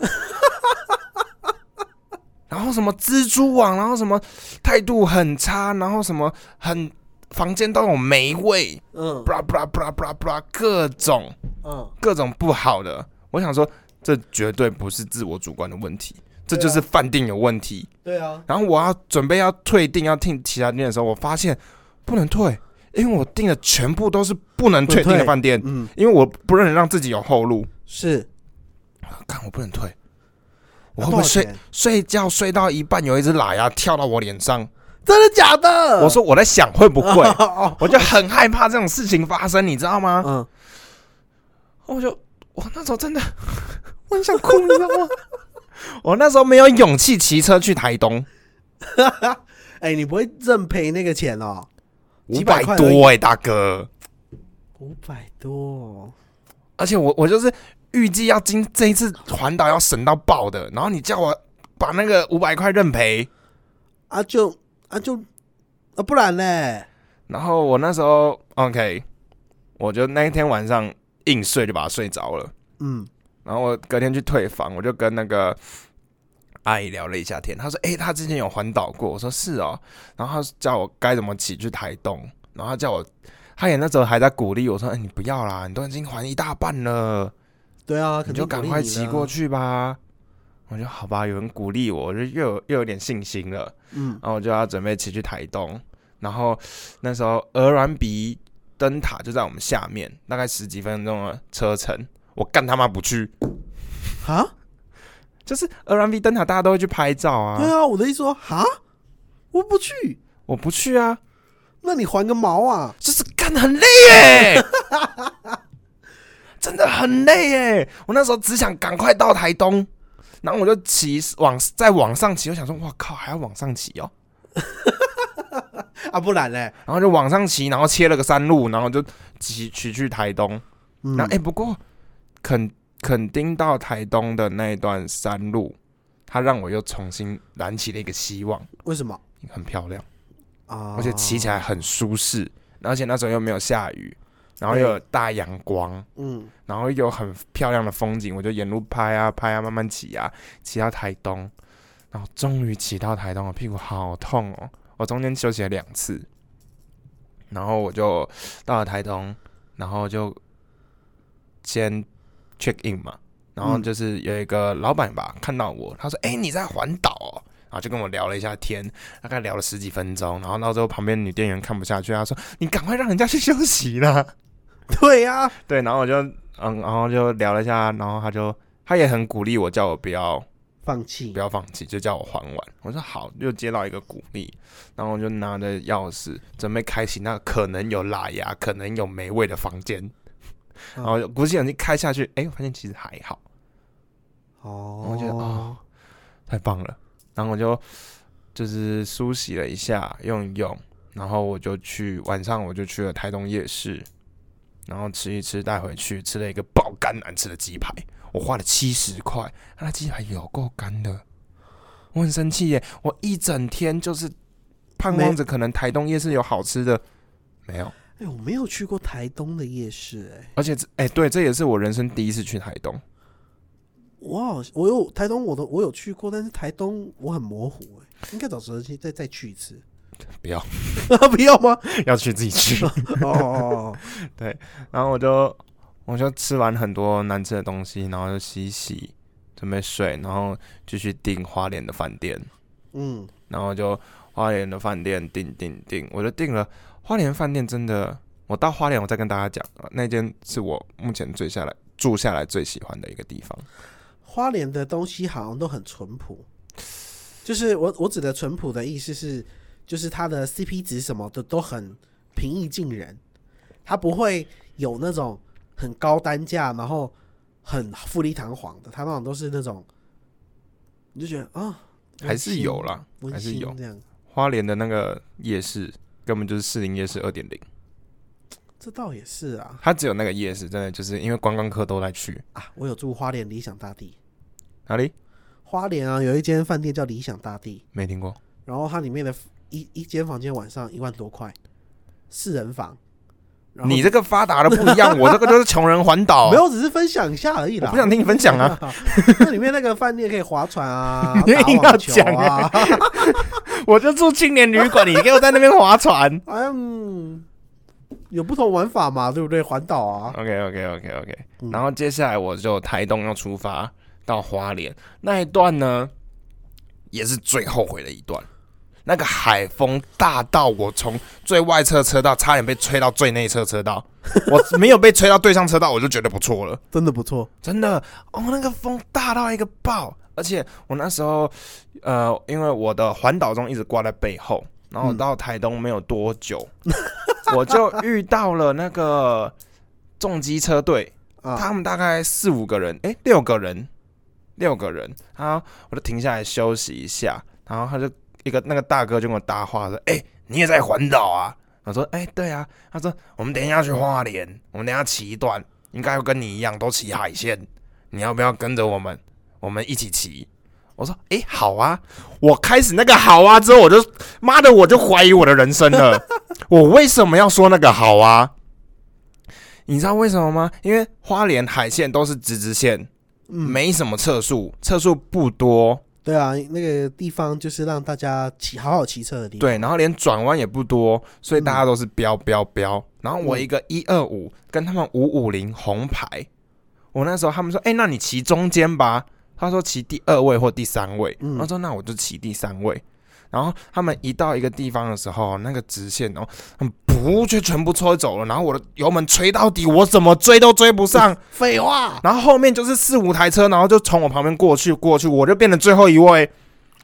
然后什么蜘蛛网，然后什么态度很差，然后什么很房间都有霉味，嗯，布拉布拉布拉布拉布拉各种，嗯，各种不好的。我想说，这绝对不是自我主观的问题。这就是饭店有问题。对啊，然后我要准备要退订，要订其他店的时候，我发现不能退，因为我订的全部都是不能退订的饭店。嗯，因为我不能让自己有后路。是，看我不能退，我会不会睡睡觉睡到一半，有一只喇牙跳到我脸上？真的假的？我说我在想会不会，我就很害怕这种事情发生，你知道吗？嗯，我就我那时候真的 我很想哭，你知道吗？我那时候没有勇气骑车去台东，哎，你不会认赔那个钱哦？五百多哎，大哥，五百多，而且我我就是预计要今这一次环岛要省到爆的，然后你叫我把那个五百块认赔啊？就啊就啊，不然呢？然后我那时候 OK，我就那一天晚上硬睡就把他睡着了，嗯。然后我隔天去退房，我就跟那个阿姨聊了一下天。她说：“哎，她之前有环岛过。”我说：“是哦。”然后她叫我该怎么骑去台东。然后她叫我，她也那时候还在鼓励我说：“哎，你不要啦，你都已经环一大半了。”对啊，你就赶快骑过去吧。我就：“好吧，有人鼓励我，我就又有又有点信心了。”嗯，然后我就要准备骑去台东。然后那时候鹅銮鼻灯塔就在我们下面，大概十几分钟的车程。我干他妈不去 啊！就是鹅銮鼻灯塔，大家都会去拍照啊。对啊，我的意思说，哈，我不去，我不去啊。那你还个毛啊！就是干很累耶，真的很累耶。我那时候只想赶快到台东，然后我就骑往再往上骑。我想说，哇靠，还要往上骑哦。啊，不然嘞，然后就往上骑，然后切了个山路，然后就骑骑去台东。那哎，不过。肯肯定到台东的那一段山路，它让我又重新燃起了一个希望。为什么？很漂亮，啊，而且骑起来很舒适，而且那时候又没有下雨，然后又有大阳光，嗯，然后又有很漂亮的风景，我就沿路拍啊拍啊，慢慢骑啊，骑到台东，然后终于骑到台东，我屁股好痛哦，我中间休息了两次，然后我就到了台东，然后就先 check in 嘛，然后嗯就是有一个老板吧看到我，他说：“哎、你在环岛哦。”然后就跟我聊了一下天，大概聊了十几分钟，然后到最后旁边女店员看不下去，她说：“你赶快让人家去休息啦。”对呀，对，然后我就嗯，然后就聊了一下，然后他就他也很鼓励我，叫我不要放弃。不，要放弃，就叫我还完。我说好，又接到一个鼓励，然后我就拿着钥匙准备开启那个可能有喇牙、可能有霉味的房间，然后鼓起勇气开下去，哎，我发现其实还好，哦，我觉得哦，太棒了。然后我就就是梳洗了一下，用一用，然后我就去晚上我就去了台东夜市，然后吃一吃带回去，吃了一个爆肝难吃的鸡排，我花了七十块，那鸡排有够干的，我很生气耶！我一整天就是盼望着可能台东夜市有好吃的，没有，哎，我没有去过台东的夜市，哎，而且这哎、对，这也是我人生第一次去台东，我好，我有台东，我都我有去过，但是台东我很模糊，哎，应该找时间再再去一次，不要 不要吗？要去自己去。哦哦，哦 然后我就我就吃完很多难吃的东西，然后就洗洗，准备睡，然后继续订花莲的饭店，嗯，然后就花莲的饭店订订订，我就订了花莲饭店，真的，我到花莲我再跟大家讲，呃那间是我目前最下来住下来最喜欢的一个地方。花莲的东西好像都很淳朴，就是我我指的淳朴的意思是，就是它的 CP 值什么的都很平易近人，它不会有那种很高单价，然后很富丽堂皇的，它那种都是那种，你就觉得啊，还是有啦，还是有。这样，花莲的那个夜市根本就是士林夜市二点零，这倒也是啊。它只有那个夜市，真的就是因为观光客都在去。啊，我有住花莲理想大地，哪里？花莲啊有一间饭店叫理想大地，没听过，然后它里面的一一间房间晚上一万多块，四人房。你这个发达的不一样，我这个就是穷人环岛，没有，只是分享一下而已啦。我不想听你分享啊。那里面那个饭店可以划船啊，你要讲啊。我就住青年旅馆，你给我在那边划船。哎呀，嗯有不同玩法嘛，对不对？环岛啊，OK OK OK OK，嗯然后接下来我就台东要出发到花莲那一段呢，也是最后悔的一段。那个海风大到我从最外侧车道差点被吹到最内侧车道，我没有被吹到对向车道，我就觉得不错了。真的不错。真的哦，那个风大到一个爆，而且我那时候呃，因为我的环岛中一直挂在背后，然后到台东没有多久，我就遇到了那个重机车队，啊，他们大概四五个人，诶，六个人，六个人，然后我就停下来休息一下，然后他就一个那个大哥就跟我搭话说，诶，你也在环岛啊？我说，诶，对啊。他说，我们等一下去花莲，我们等一下骑一段，应该会跟你一样都骑海鲜，你要不要跟着我们？我们一起骑。我说，诶，好啊。我开始那个好啊之后，我就妈的，我就怀疑我的人生了。我为什么要说那个好啊？你知道为什么吗？因为花莲海线都是直直线，嗯，没什么测速，测速不多，对啊，那个地方就是让大家骑好好骑车的地方。对，然后连转弯也不多，所以大家都是飙飙飙。然后我一个一二五跟他们五五零红牌，我那时候他们说，哎、那你骑中间吧。他说骑第二位或第三位，嗯他说那我就骑第三位。然后他们一到一个地方的时候，那个直线哦，很不就全部吹走了。然后我的油门吹到底，我怎么追都追不上。废话，然后后面就是四五台车，然后就从我旁边过去过去，我就变成最后一位。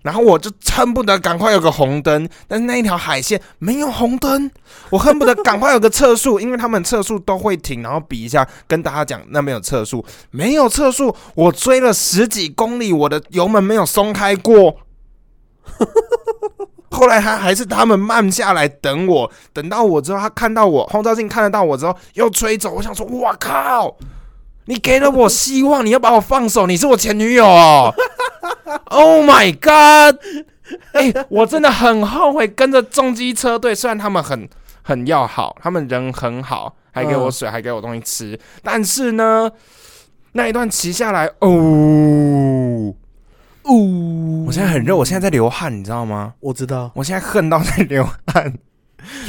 然后我就恨不得赶快有个红灯，但是那一条海线没有红灯，我恨不得赶快有个测速，因为他们测速都会停，然后比一下，跟大家讲那边有测速，没有测速，我追了十几公里，我的油门没有松开过。后来他还是他们慢下来等我，等到我之后，他看到我后照镜看得到我之后，又吹走。我想说，哇靠！你给了我希望，你要把我放手，你是我前女友哦！Oh my god！哎、我真的很后悔跟着重机车队，虽然他们很很要好，他们人很好，还给我水，还给我东西吃，但是呢，那一段骑下来，哦，呜我现在很热，我现在在流汗，你知道吗？我知道，我现在恨到在流汗。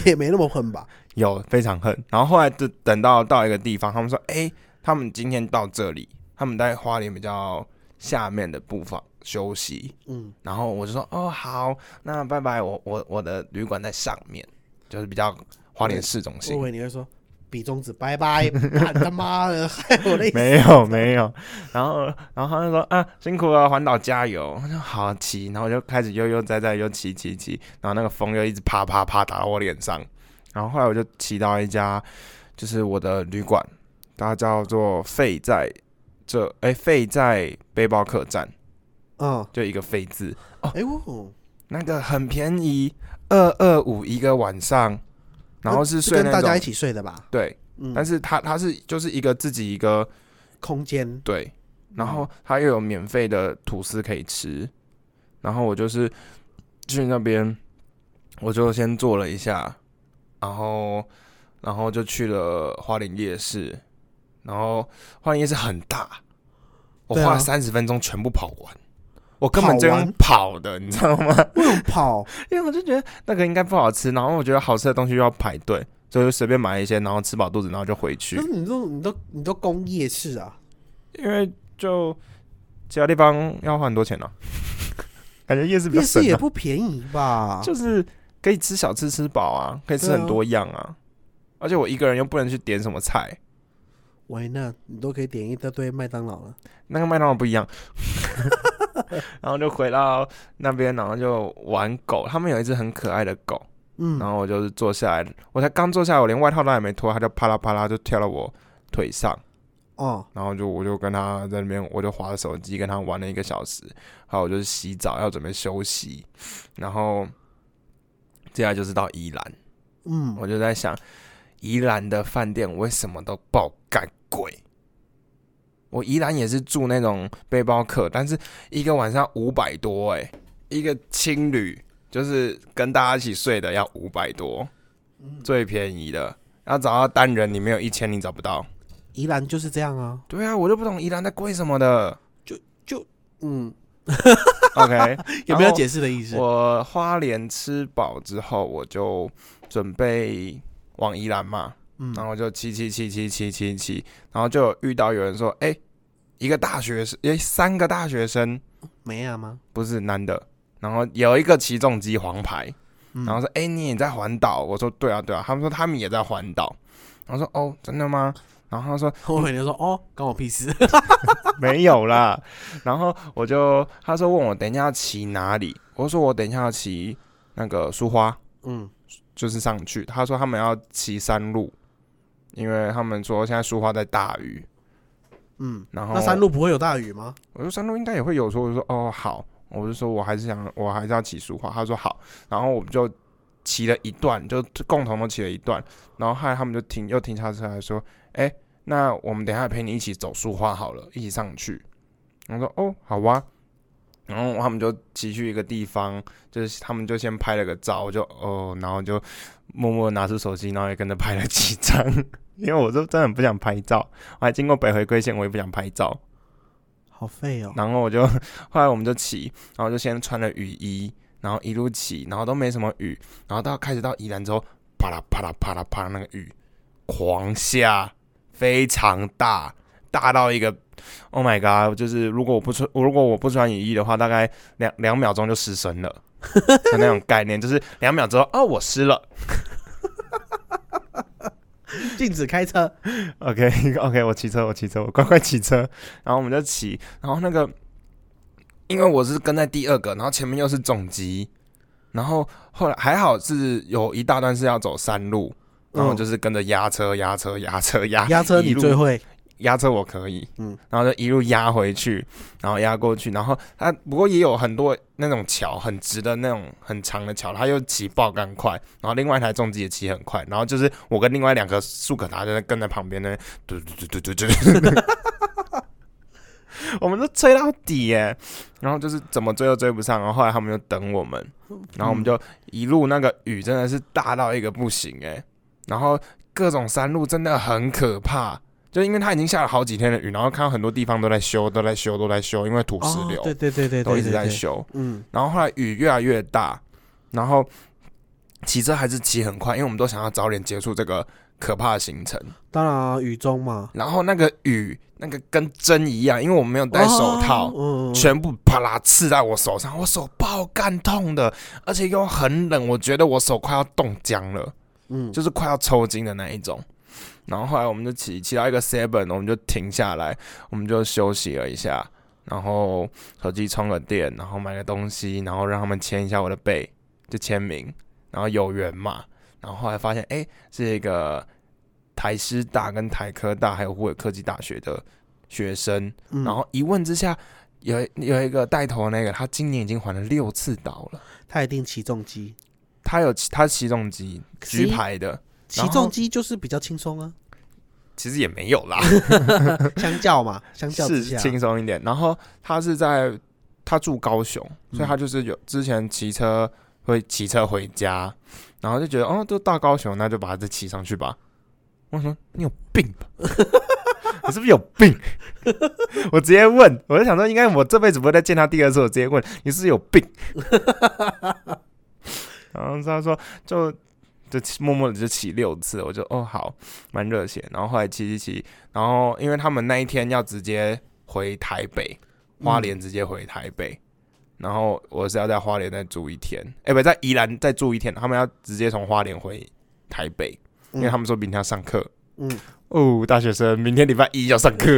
也没那么恨吧？有非常恨。然后后来就等到到一个地方，他们说：“哎、他们今天到这里，他们在花莲比较下面的部分休息。嗯，”然后我就说：“哦，好，那拜拜。我我我的旅馆在上面，就是比较花莲市中我以心。为你会说比中指拜拜，干他妈的，害我累死。没有没有，然后然后他就说啊辛苦了，环岛加油。我说好骑，然后我就开始悠悠哉哉又骑骑骑，然后那个风又一直啪啪啪打到我脸上，然后后来我就骑到一家就是我的旅馆，它叫做费在这哎费在背包客栈，嗯，就一个费字。哦，哎呦，那个很便宜，二二五一个晚上，然后是睡跟大家一起睡的吧？对，嗯，但是他他是就是一个自己一个空间，对，然后他又有免费的吐司可以吃，然后我就是去那边，我就先坐了一下，然后然后就去了花莲夜市，然后花莲夜市很大，我花了三十分钟全部跑完。我根本就用跑的，你知道吗？为什么跑？因为我就觉得那个应该不好吃，然后我觉得好吃的东西又要排队，所以就随便买一些，然后吃饱肚子，然后就回去可。是你都你都你都攻夜市啊？因为就其他地方要花很多钱呢、感觉夜市比较夜市也不便宜吧？就是可以吃小吃吃饱啊，可以吃很多样啊。而且我一个人又不能去点什么菜，喂，那你都可以点一大堆麦当劳了。那个麦当劳不一样。然后就回到那边，然后就玩狗。他们有一只很可爱的狗，嗯然后我就是坐下来，我才刚坐下来，我连外套都还没脱，它就啪啦啪啦就跳到我腿上。哦，然后就我就跟他在那边，我就划着手机跟他玩了一个小时，还有我就是洗澡要准备休息，然后接下来就是到宜兰，嗯，我就在想宜兰的饭店为什么都爆干贵？我宜兰也是住那种背包客，但是一个晚上五百多哎、一个青旅就是跟大家一起睡的要五百多，最便宜的要找到单人，你没有一千你找不到。宜兰就是这样啊。对啊，我就不懂宜兰在贵什么的。就就嗯，OK，有没有解释的意思？我花莲吃饱之后，我就准备往宜兰嘛，嗯然后就骑骑骑骑骑骑骑，然后就有遇到有人说，哎、一个大学生，哎、三个大学生，没啊吗？不是男的，然后有一个起重机黄牌，嗯然后说，哎、你也在环岛？我说，对啊对啊，他们说他们也在环岛，然后说，哦，真的吗？然后他说，我每天说哦，关我屁事。没有啦。然后我就他说问我等一下要骑哪里，我说我等一下要骑那个苏花，嗯，就是上去。他说他们要骑山路，因为他们说现在苏花在大雨。嗯，然后那山路不会有大雨吗？我说山路应该也会有，说我就说哦好，我就说我还是想我还是要骑苏花。他说好，然后我们就骑了一段，就共同都骑了一段。然后后来他们就停又停下车来说，哎、那我们等一下陪你一起走苏花好了，一起上去。我说哦，好啊。然后他们就骑去一个地方，就是他们就先拍了个照，我就哦，然后就默默拿出手机，然后也跟着拍了几张，因为我就真的很不想拍照，我还经过北回归线，我也不想拍照。好废哦。然后我就后来我们就骑，然后就先穿了雨衣，然后一路骑，然后都没什么雨，然后到开始到宜兰之后，啪啦啪啦啪啦啪啦，那个雨狂下，非常大，大到一个，Oh my god！就是如果我不穿，如果我不穿雨衣的话，大概两两秒钟就失身了 就那种概念，就是两秒之后，哦，我湿了。禁止开车。OK OK，我骑车，我骑车，我乖乖骑车。然后我们就骑，然后那个，因为我是跟在第二个，然后前面又是总机，然后后来还好是有一大段是要走山路，然后嗯就是跟着压车、压车、压车、压压车你最会。压车我可以，嗯。嗯，然后就一路压回去，然后压过去，然后它不过也有很多那种桥很直的那种很长的桥，它又骑爆杆快，然后另外一台重机也骑很快，然后就是我跟另外两个速可达就在跟在旁边呢，嘟嘟嘟嘟嘟嘟，我们都追到底耶，然后就是怎么追都追不上，然后后来他们就等我们，然后我们就一路那个雨真的是大到一个不行哎，然后各种山路真的很可怕，就因为它已经下了好几天的雨，然后看到很多地方都在修，都在修，都在修，因为土石流，哦对对对对，都一直在，修，嗯，然后后来雨越来越大，然后骑车还是骑很快，因为我们都想要早点结束这个可怕的行程。当然啊雨中嘛，然后那个雨那个跟针一样，因为我们没有戴手套，全部啪啦刺在我手上，我手爆干痛的，而且又很冷，我觉得我手快要冻僵了，嗯，就是快要抽筋的那一种。然后后来我们就骑骑到一个 seven，我们就停下来，我们就休息了一下，然后手机充个电，然后买个东西，然后让他们签一下我的背，就签名，然后有缘嘛。然后后来发现，哎，是一个台师大跟台科大还有湖北科技大学的学生，嗯然后一问之下，有有一个带头的那个，他今年已经还了六次岛了。他一定起重机，他有他起重机是举牌的，起重机就是比较轻松啊，其实也没有啦，相较嘛，相较之是，轻松一点。然后他是在他住高雄，嗯所以他就是有之前骑车会骑车回家，然后就觉得哦，都到高雄，那就把它再骑上去吧。我说你有病吧？你是不是有病？我直接问，我就想说，应该我这辈子不会再见他第二次，我直接问你是不是有病？然后他说就就默默的就骑六次，我就哦好，蛮热血。然后后来骑骑骑，然后因为他们那一天要直接回台北，花莲直接回台北，然后我是要在花莲再住一天，哎、不在宜兰再住一天，他们要直接从花莲回台北，因为他们说明天要上课。嗯，哦，大学生，明天礼拜一要上课，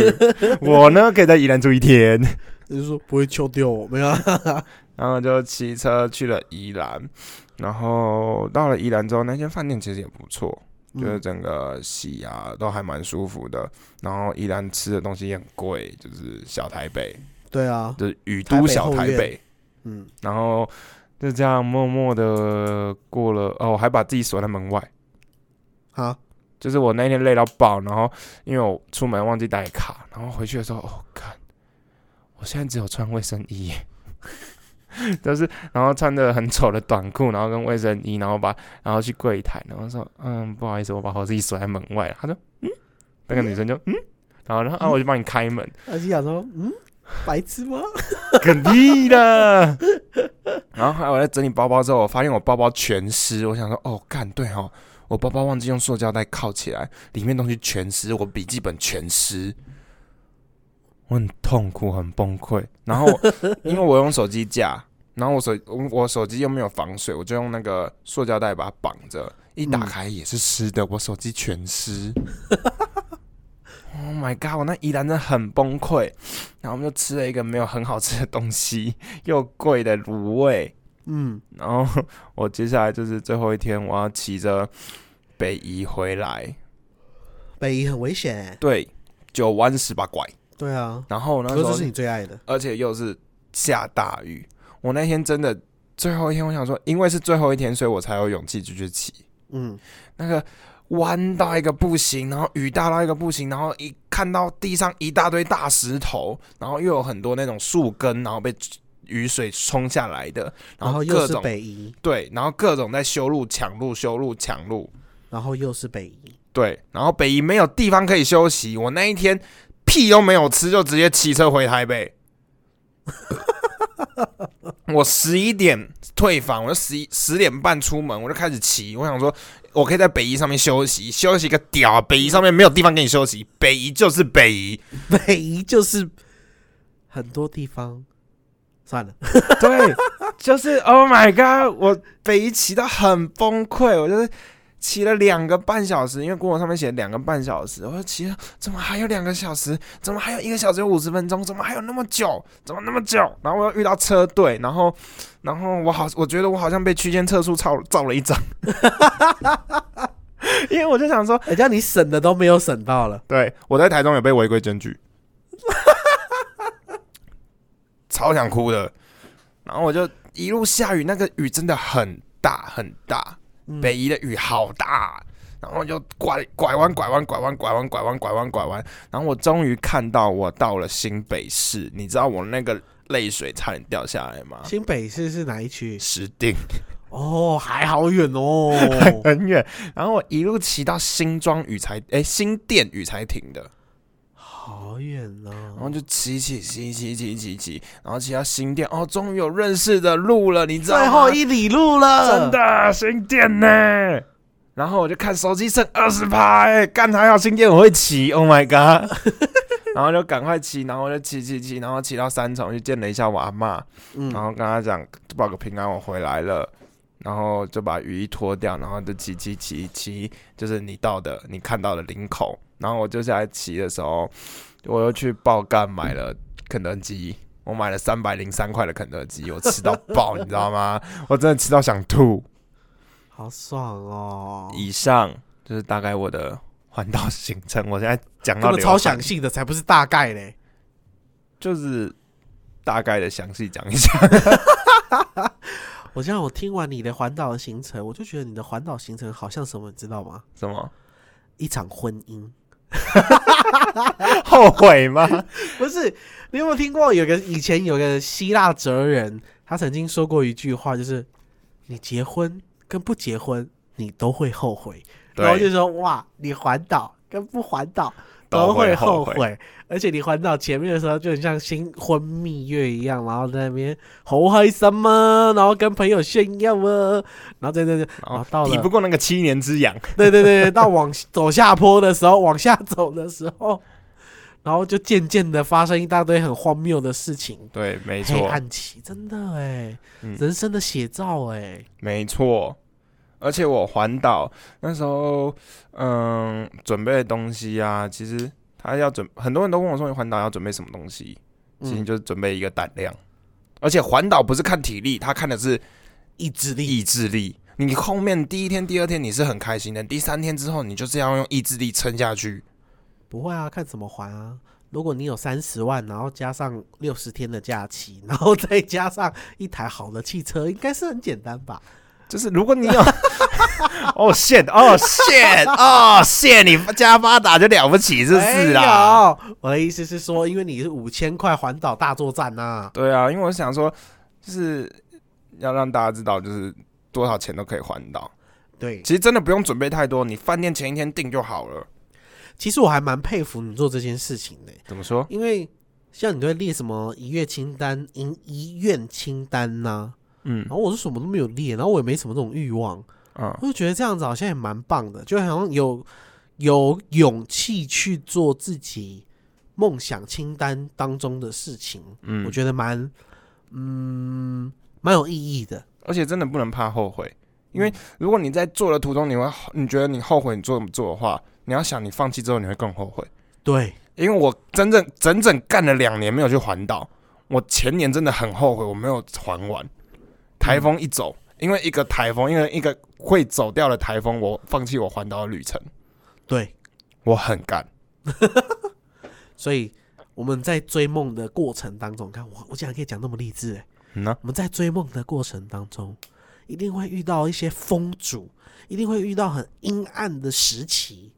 我呢可以在宜兰住一天，就是说不会秋掉我，没有啊，然后就骑车去了宜兰，然后到了宜兰之后，那间饭店其实也不错，就是嗯整个洗啊都还蛮舒服的，然后宜兰吃的东西也很贵，就是小台北，对啊，就是雨都小台北，嗯，然后就这样默默的过了，哦，我还把自己锁在门外。啊，就是我那天累到爆，然后因为我出门忘记带卡，然后回去的时候，哦，看，我现在只有穿卫生衣耶，就是然后穿着很丑的短裤，然后跟卫生衣，然后把然后去柜台，然后说，嗯，不好意思，我把我自己锁在门外。了。他说，嗯，那个女生就嗯，然后然后啊，我就帮你开门，而且想说，嗯，白痴吗？肯定的。然后后来我在整理包包之后，我发现我包包全湿，我想说，哦，干对哦，我包包忘记用塑胶袋铐起来，里面东西全湿，我笔记本全湿，我很痛苦，很崩溃。然后 因为我用手机架，然后我手我我手机又没有防水，我就用那个塑胶袋把它绑着，一打开也是湿的，我手机全湿。Oh my god！我那宜兰真的很崩溃，然后我们就吃了一个没有很好吃的东西，又贵的卤味。嗯，然后我接下来就是最后一天，我要骑着北移回来，北移很危险欸，对，九弯十八拐。对啊，然后那时候是这是你最爱的，而且又是下大雨，我那天真的最后一天，我想说，因为是最后一天，所以我才有勇气继续骑。嗯，那个弯到一个不行，然后雨大到一个不行，然后一看到地上一大堆大石头，然后又有很多那种树根，然后被雨水冲下来的，然后又是各种北移，对，然后各种在修路、抢路、修路、抢路，然后又是北移，对，然后北移没有地方可以休息，我那一天屁都没有吃，就直接骑车回台北。我十一点退房，我就十一十点半出门，我就开始骑。我想说，我可以在北宜上面休息，休息个屌啊！北宜上面没有地方给你休息，北宜就是北宜。北宜就是很多地方，算了，对，就是 Oh my God！我北宜骑到很崩溃，我就是骑了两个半小时，因为 Google 上面写两个半小时，我就骑了，怎么还有两个小时？怎么还有一个小时有五十分钟？怎么还有那么久？怎么那么久？然后我又遇到车队，然后，然后我好，我觉得我好像被区间测速照照了一张，因为我就想说，人家你省的都没有省到了，对我在台中有被违规检举，超想哭的。然后我就一路下雨，那个雨真的很大很大，嗯北宜的雨好大。然后就拐拐弯拐弯拐弯拐弯拐弯拐弯拐弯，然后我终于看到我到了新北市，你知道我那个泪水差点掉下来吗？新北市是哪一区？石碇哦，还好远哦。很远，然后我一路骑到新庄雨才哎新店雨才停的，好远然哦。后就骑骑骑骑骑骑骑，然后骑到新店，哦，终于有认识的路了，你知道吗？最后一里路了，真的新店呢。然后我就看手机剩二十趴，哎，干还好新店我会骑，Oh my god！然后就赶快骑，然后我就骑骑骑，然后骑到三重去见了一下我阿妈，嗯然后跟他讲报个平安，我回来了。然后就把雨衣脱掉，然后就骑骑骑骑，就是你到的你看到的领口。然后我就下来骑的时候，我又去爆干买了肯德基，我买了三百零三块的肯德基，我吃到爆，你知道吗？我真的吃到想吐。好爽哦。以上就是大概我的环岛行程。我现在讲到超汗详细的，才不是大概嘞。就是大概的详细讲一下。我这样，我听完你的环岛的行程，我就觉得你的环岛行程好像什么，你知道吗？什么一场婚姻。后悔吗？不是，你有没有听过有个以前有个希腊哲人，他曾经说过一句话，就是你结婚跟不结婚，你都会后悔。然后就对，说哇，你环岛跟不环岛都会会后悔，而且你环岛前面的时候就很像新婚蜜月一样，然后在那边好嗨什么，然后跟朋友炫耀啊，然后对对对然后到了抵不过那个七年之痒。对对对，到往走下坡的时候，往下走的时候，然后就渐渐的发生一大堆很荒谬的事情，对，没黑错，暗期，真的哎，嗯人生的写照哎，没错。而且我环岛那时候，嗯，准备的东西啊，其实他要准，很多人都问我说，你环岛要准备什么东西？其实嗯，就是准备一个胆量。而且环岛不是看体力，他看的是意志力，意志力。你后面第一天、第二天你是很开心的，第三天之后你就是要用意志力撑下去。不会啊，看怎么还啊。如果你有三十万，然后加上六十天的假期，然后再加上一台好的汽车，应该是很简单吧？就是如果你有，哦 shit，哦 shit，哦 shit，你加发达就了不起，是不是啦？我的意思是说，因为你是五千块环岛大作战呐、对啊，因为我想说，就是要让大家知道，就是多少钱都可以环岛。对，其实真的不用准备太多，你饭店前一天订就好了。其实我还蛮佩服你做这件事情的，怎么说？因为像你都会列什么一月清单、一医院清单呐、嗯然后我是什么都没有练，然后我也没什么这种欲望，嗯，我就觉得这样子好像也蛮棒的，就好像有有勇气去做自己梦想清单当中的事情，嗯我觉得蛮嗯蛮有意义的。而且真的不能怕后悔，因嗯为如果你在做的途中，你会你觉得你后悔你做怎么做的话，你要想你放弃之后你会更后悔。对，因为我真正整整干了两年没有去环岛，我前年真的很后悔我没有环完。台风一走，因为一个台风，因为一个会走掉的台风，我放弃我环岛的旅程，对，我很干。所以我们在追梦的过程当中，看我我竟然可以讲那么励志哎、嗯呢、我们在追梦的过程当中，一定会遇到一些风阻，一定会遇到很阴暗的时期，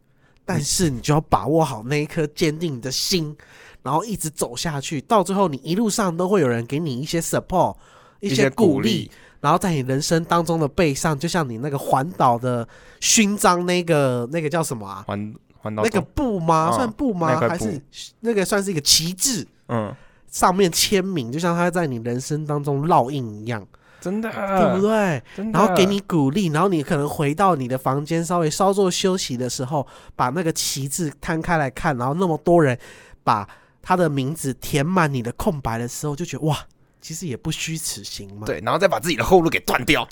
但是你就要把握好那一颗坚定的心，然后一直走下去，到最后你一路上都会有人给你一些 support，一些鼓鼓励励，然后在你人生当中的背上，就像你那个环岛的勋章，那个那个叫什么啊？环环岛那个布吗？嗯算布吗？还是那个算是一个旗帜？嗯，上面签名，就像他在你人生当中烙印一样，真的，对不对？然后给你鼓励，然后你可能回到你的房间，稍微稍作休息的时候，把那个旗帜摊开来看，然后那么多人把他的名字填满你的空白的时候，就觉得哇，其实也不虚此行嘛。，对，然后再把自己的后路给断掉，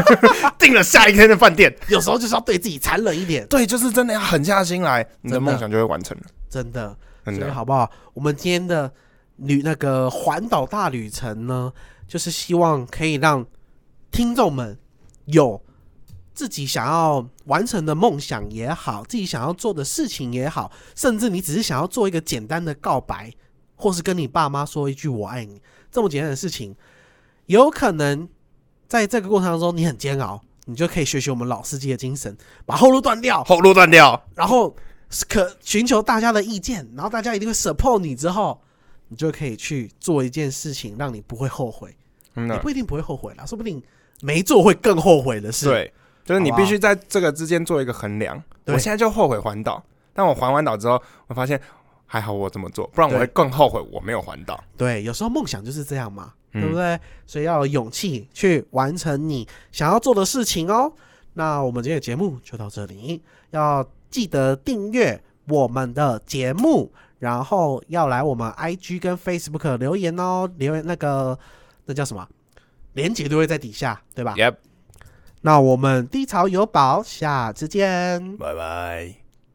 定了下一天的饭店。有时候就是要对自己残忍一点，对，就是真的要狠下心来，你的梦想就会完成了。真的。真的，所以好不好？我们今天的旅那个环岛大旅程呢，就是希望可以让听众们有自己想要完成的梦想也好，自己想要做的事情也好，甚至你只是想要做一个简单的告白，或是跟你爸妈说一句“我爱你”这么简单的事情，有可能在这个过程当中你很煎熬，你就可以学习我们老司机的精神，把后路断掉，后路断掉，然后可寻求大家的意见，然后大家一定会 support 你之后，你就可以去做一件事情，让你不会后悔。嗯你不一定不会后悔啦，说不定没做会更后悔的事。，对，就是你必须在这个之间做一个衡量。对我现在就后悔环岛，但我环完岛之后，我发现还好我这么做，不然我对会更后悔我没有环岛。对，有时候梦想就是这样嘛，嗯对不对？所以要有勇气去完成你想要做的事情哦。那我们今天的节目就到这里，要记得订阅我们的节目，然后要来我们 IG 跟 Facebook 留言哦，留言那个那叫什么？连结都会在底下，对吧？Yep，那我们低潮有宝，下次见。拜拜。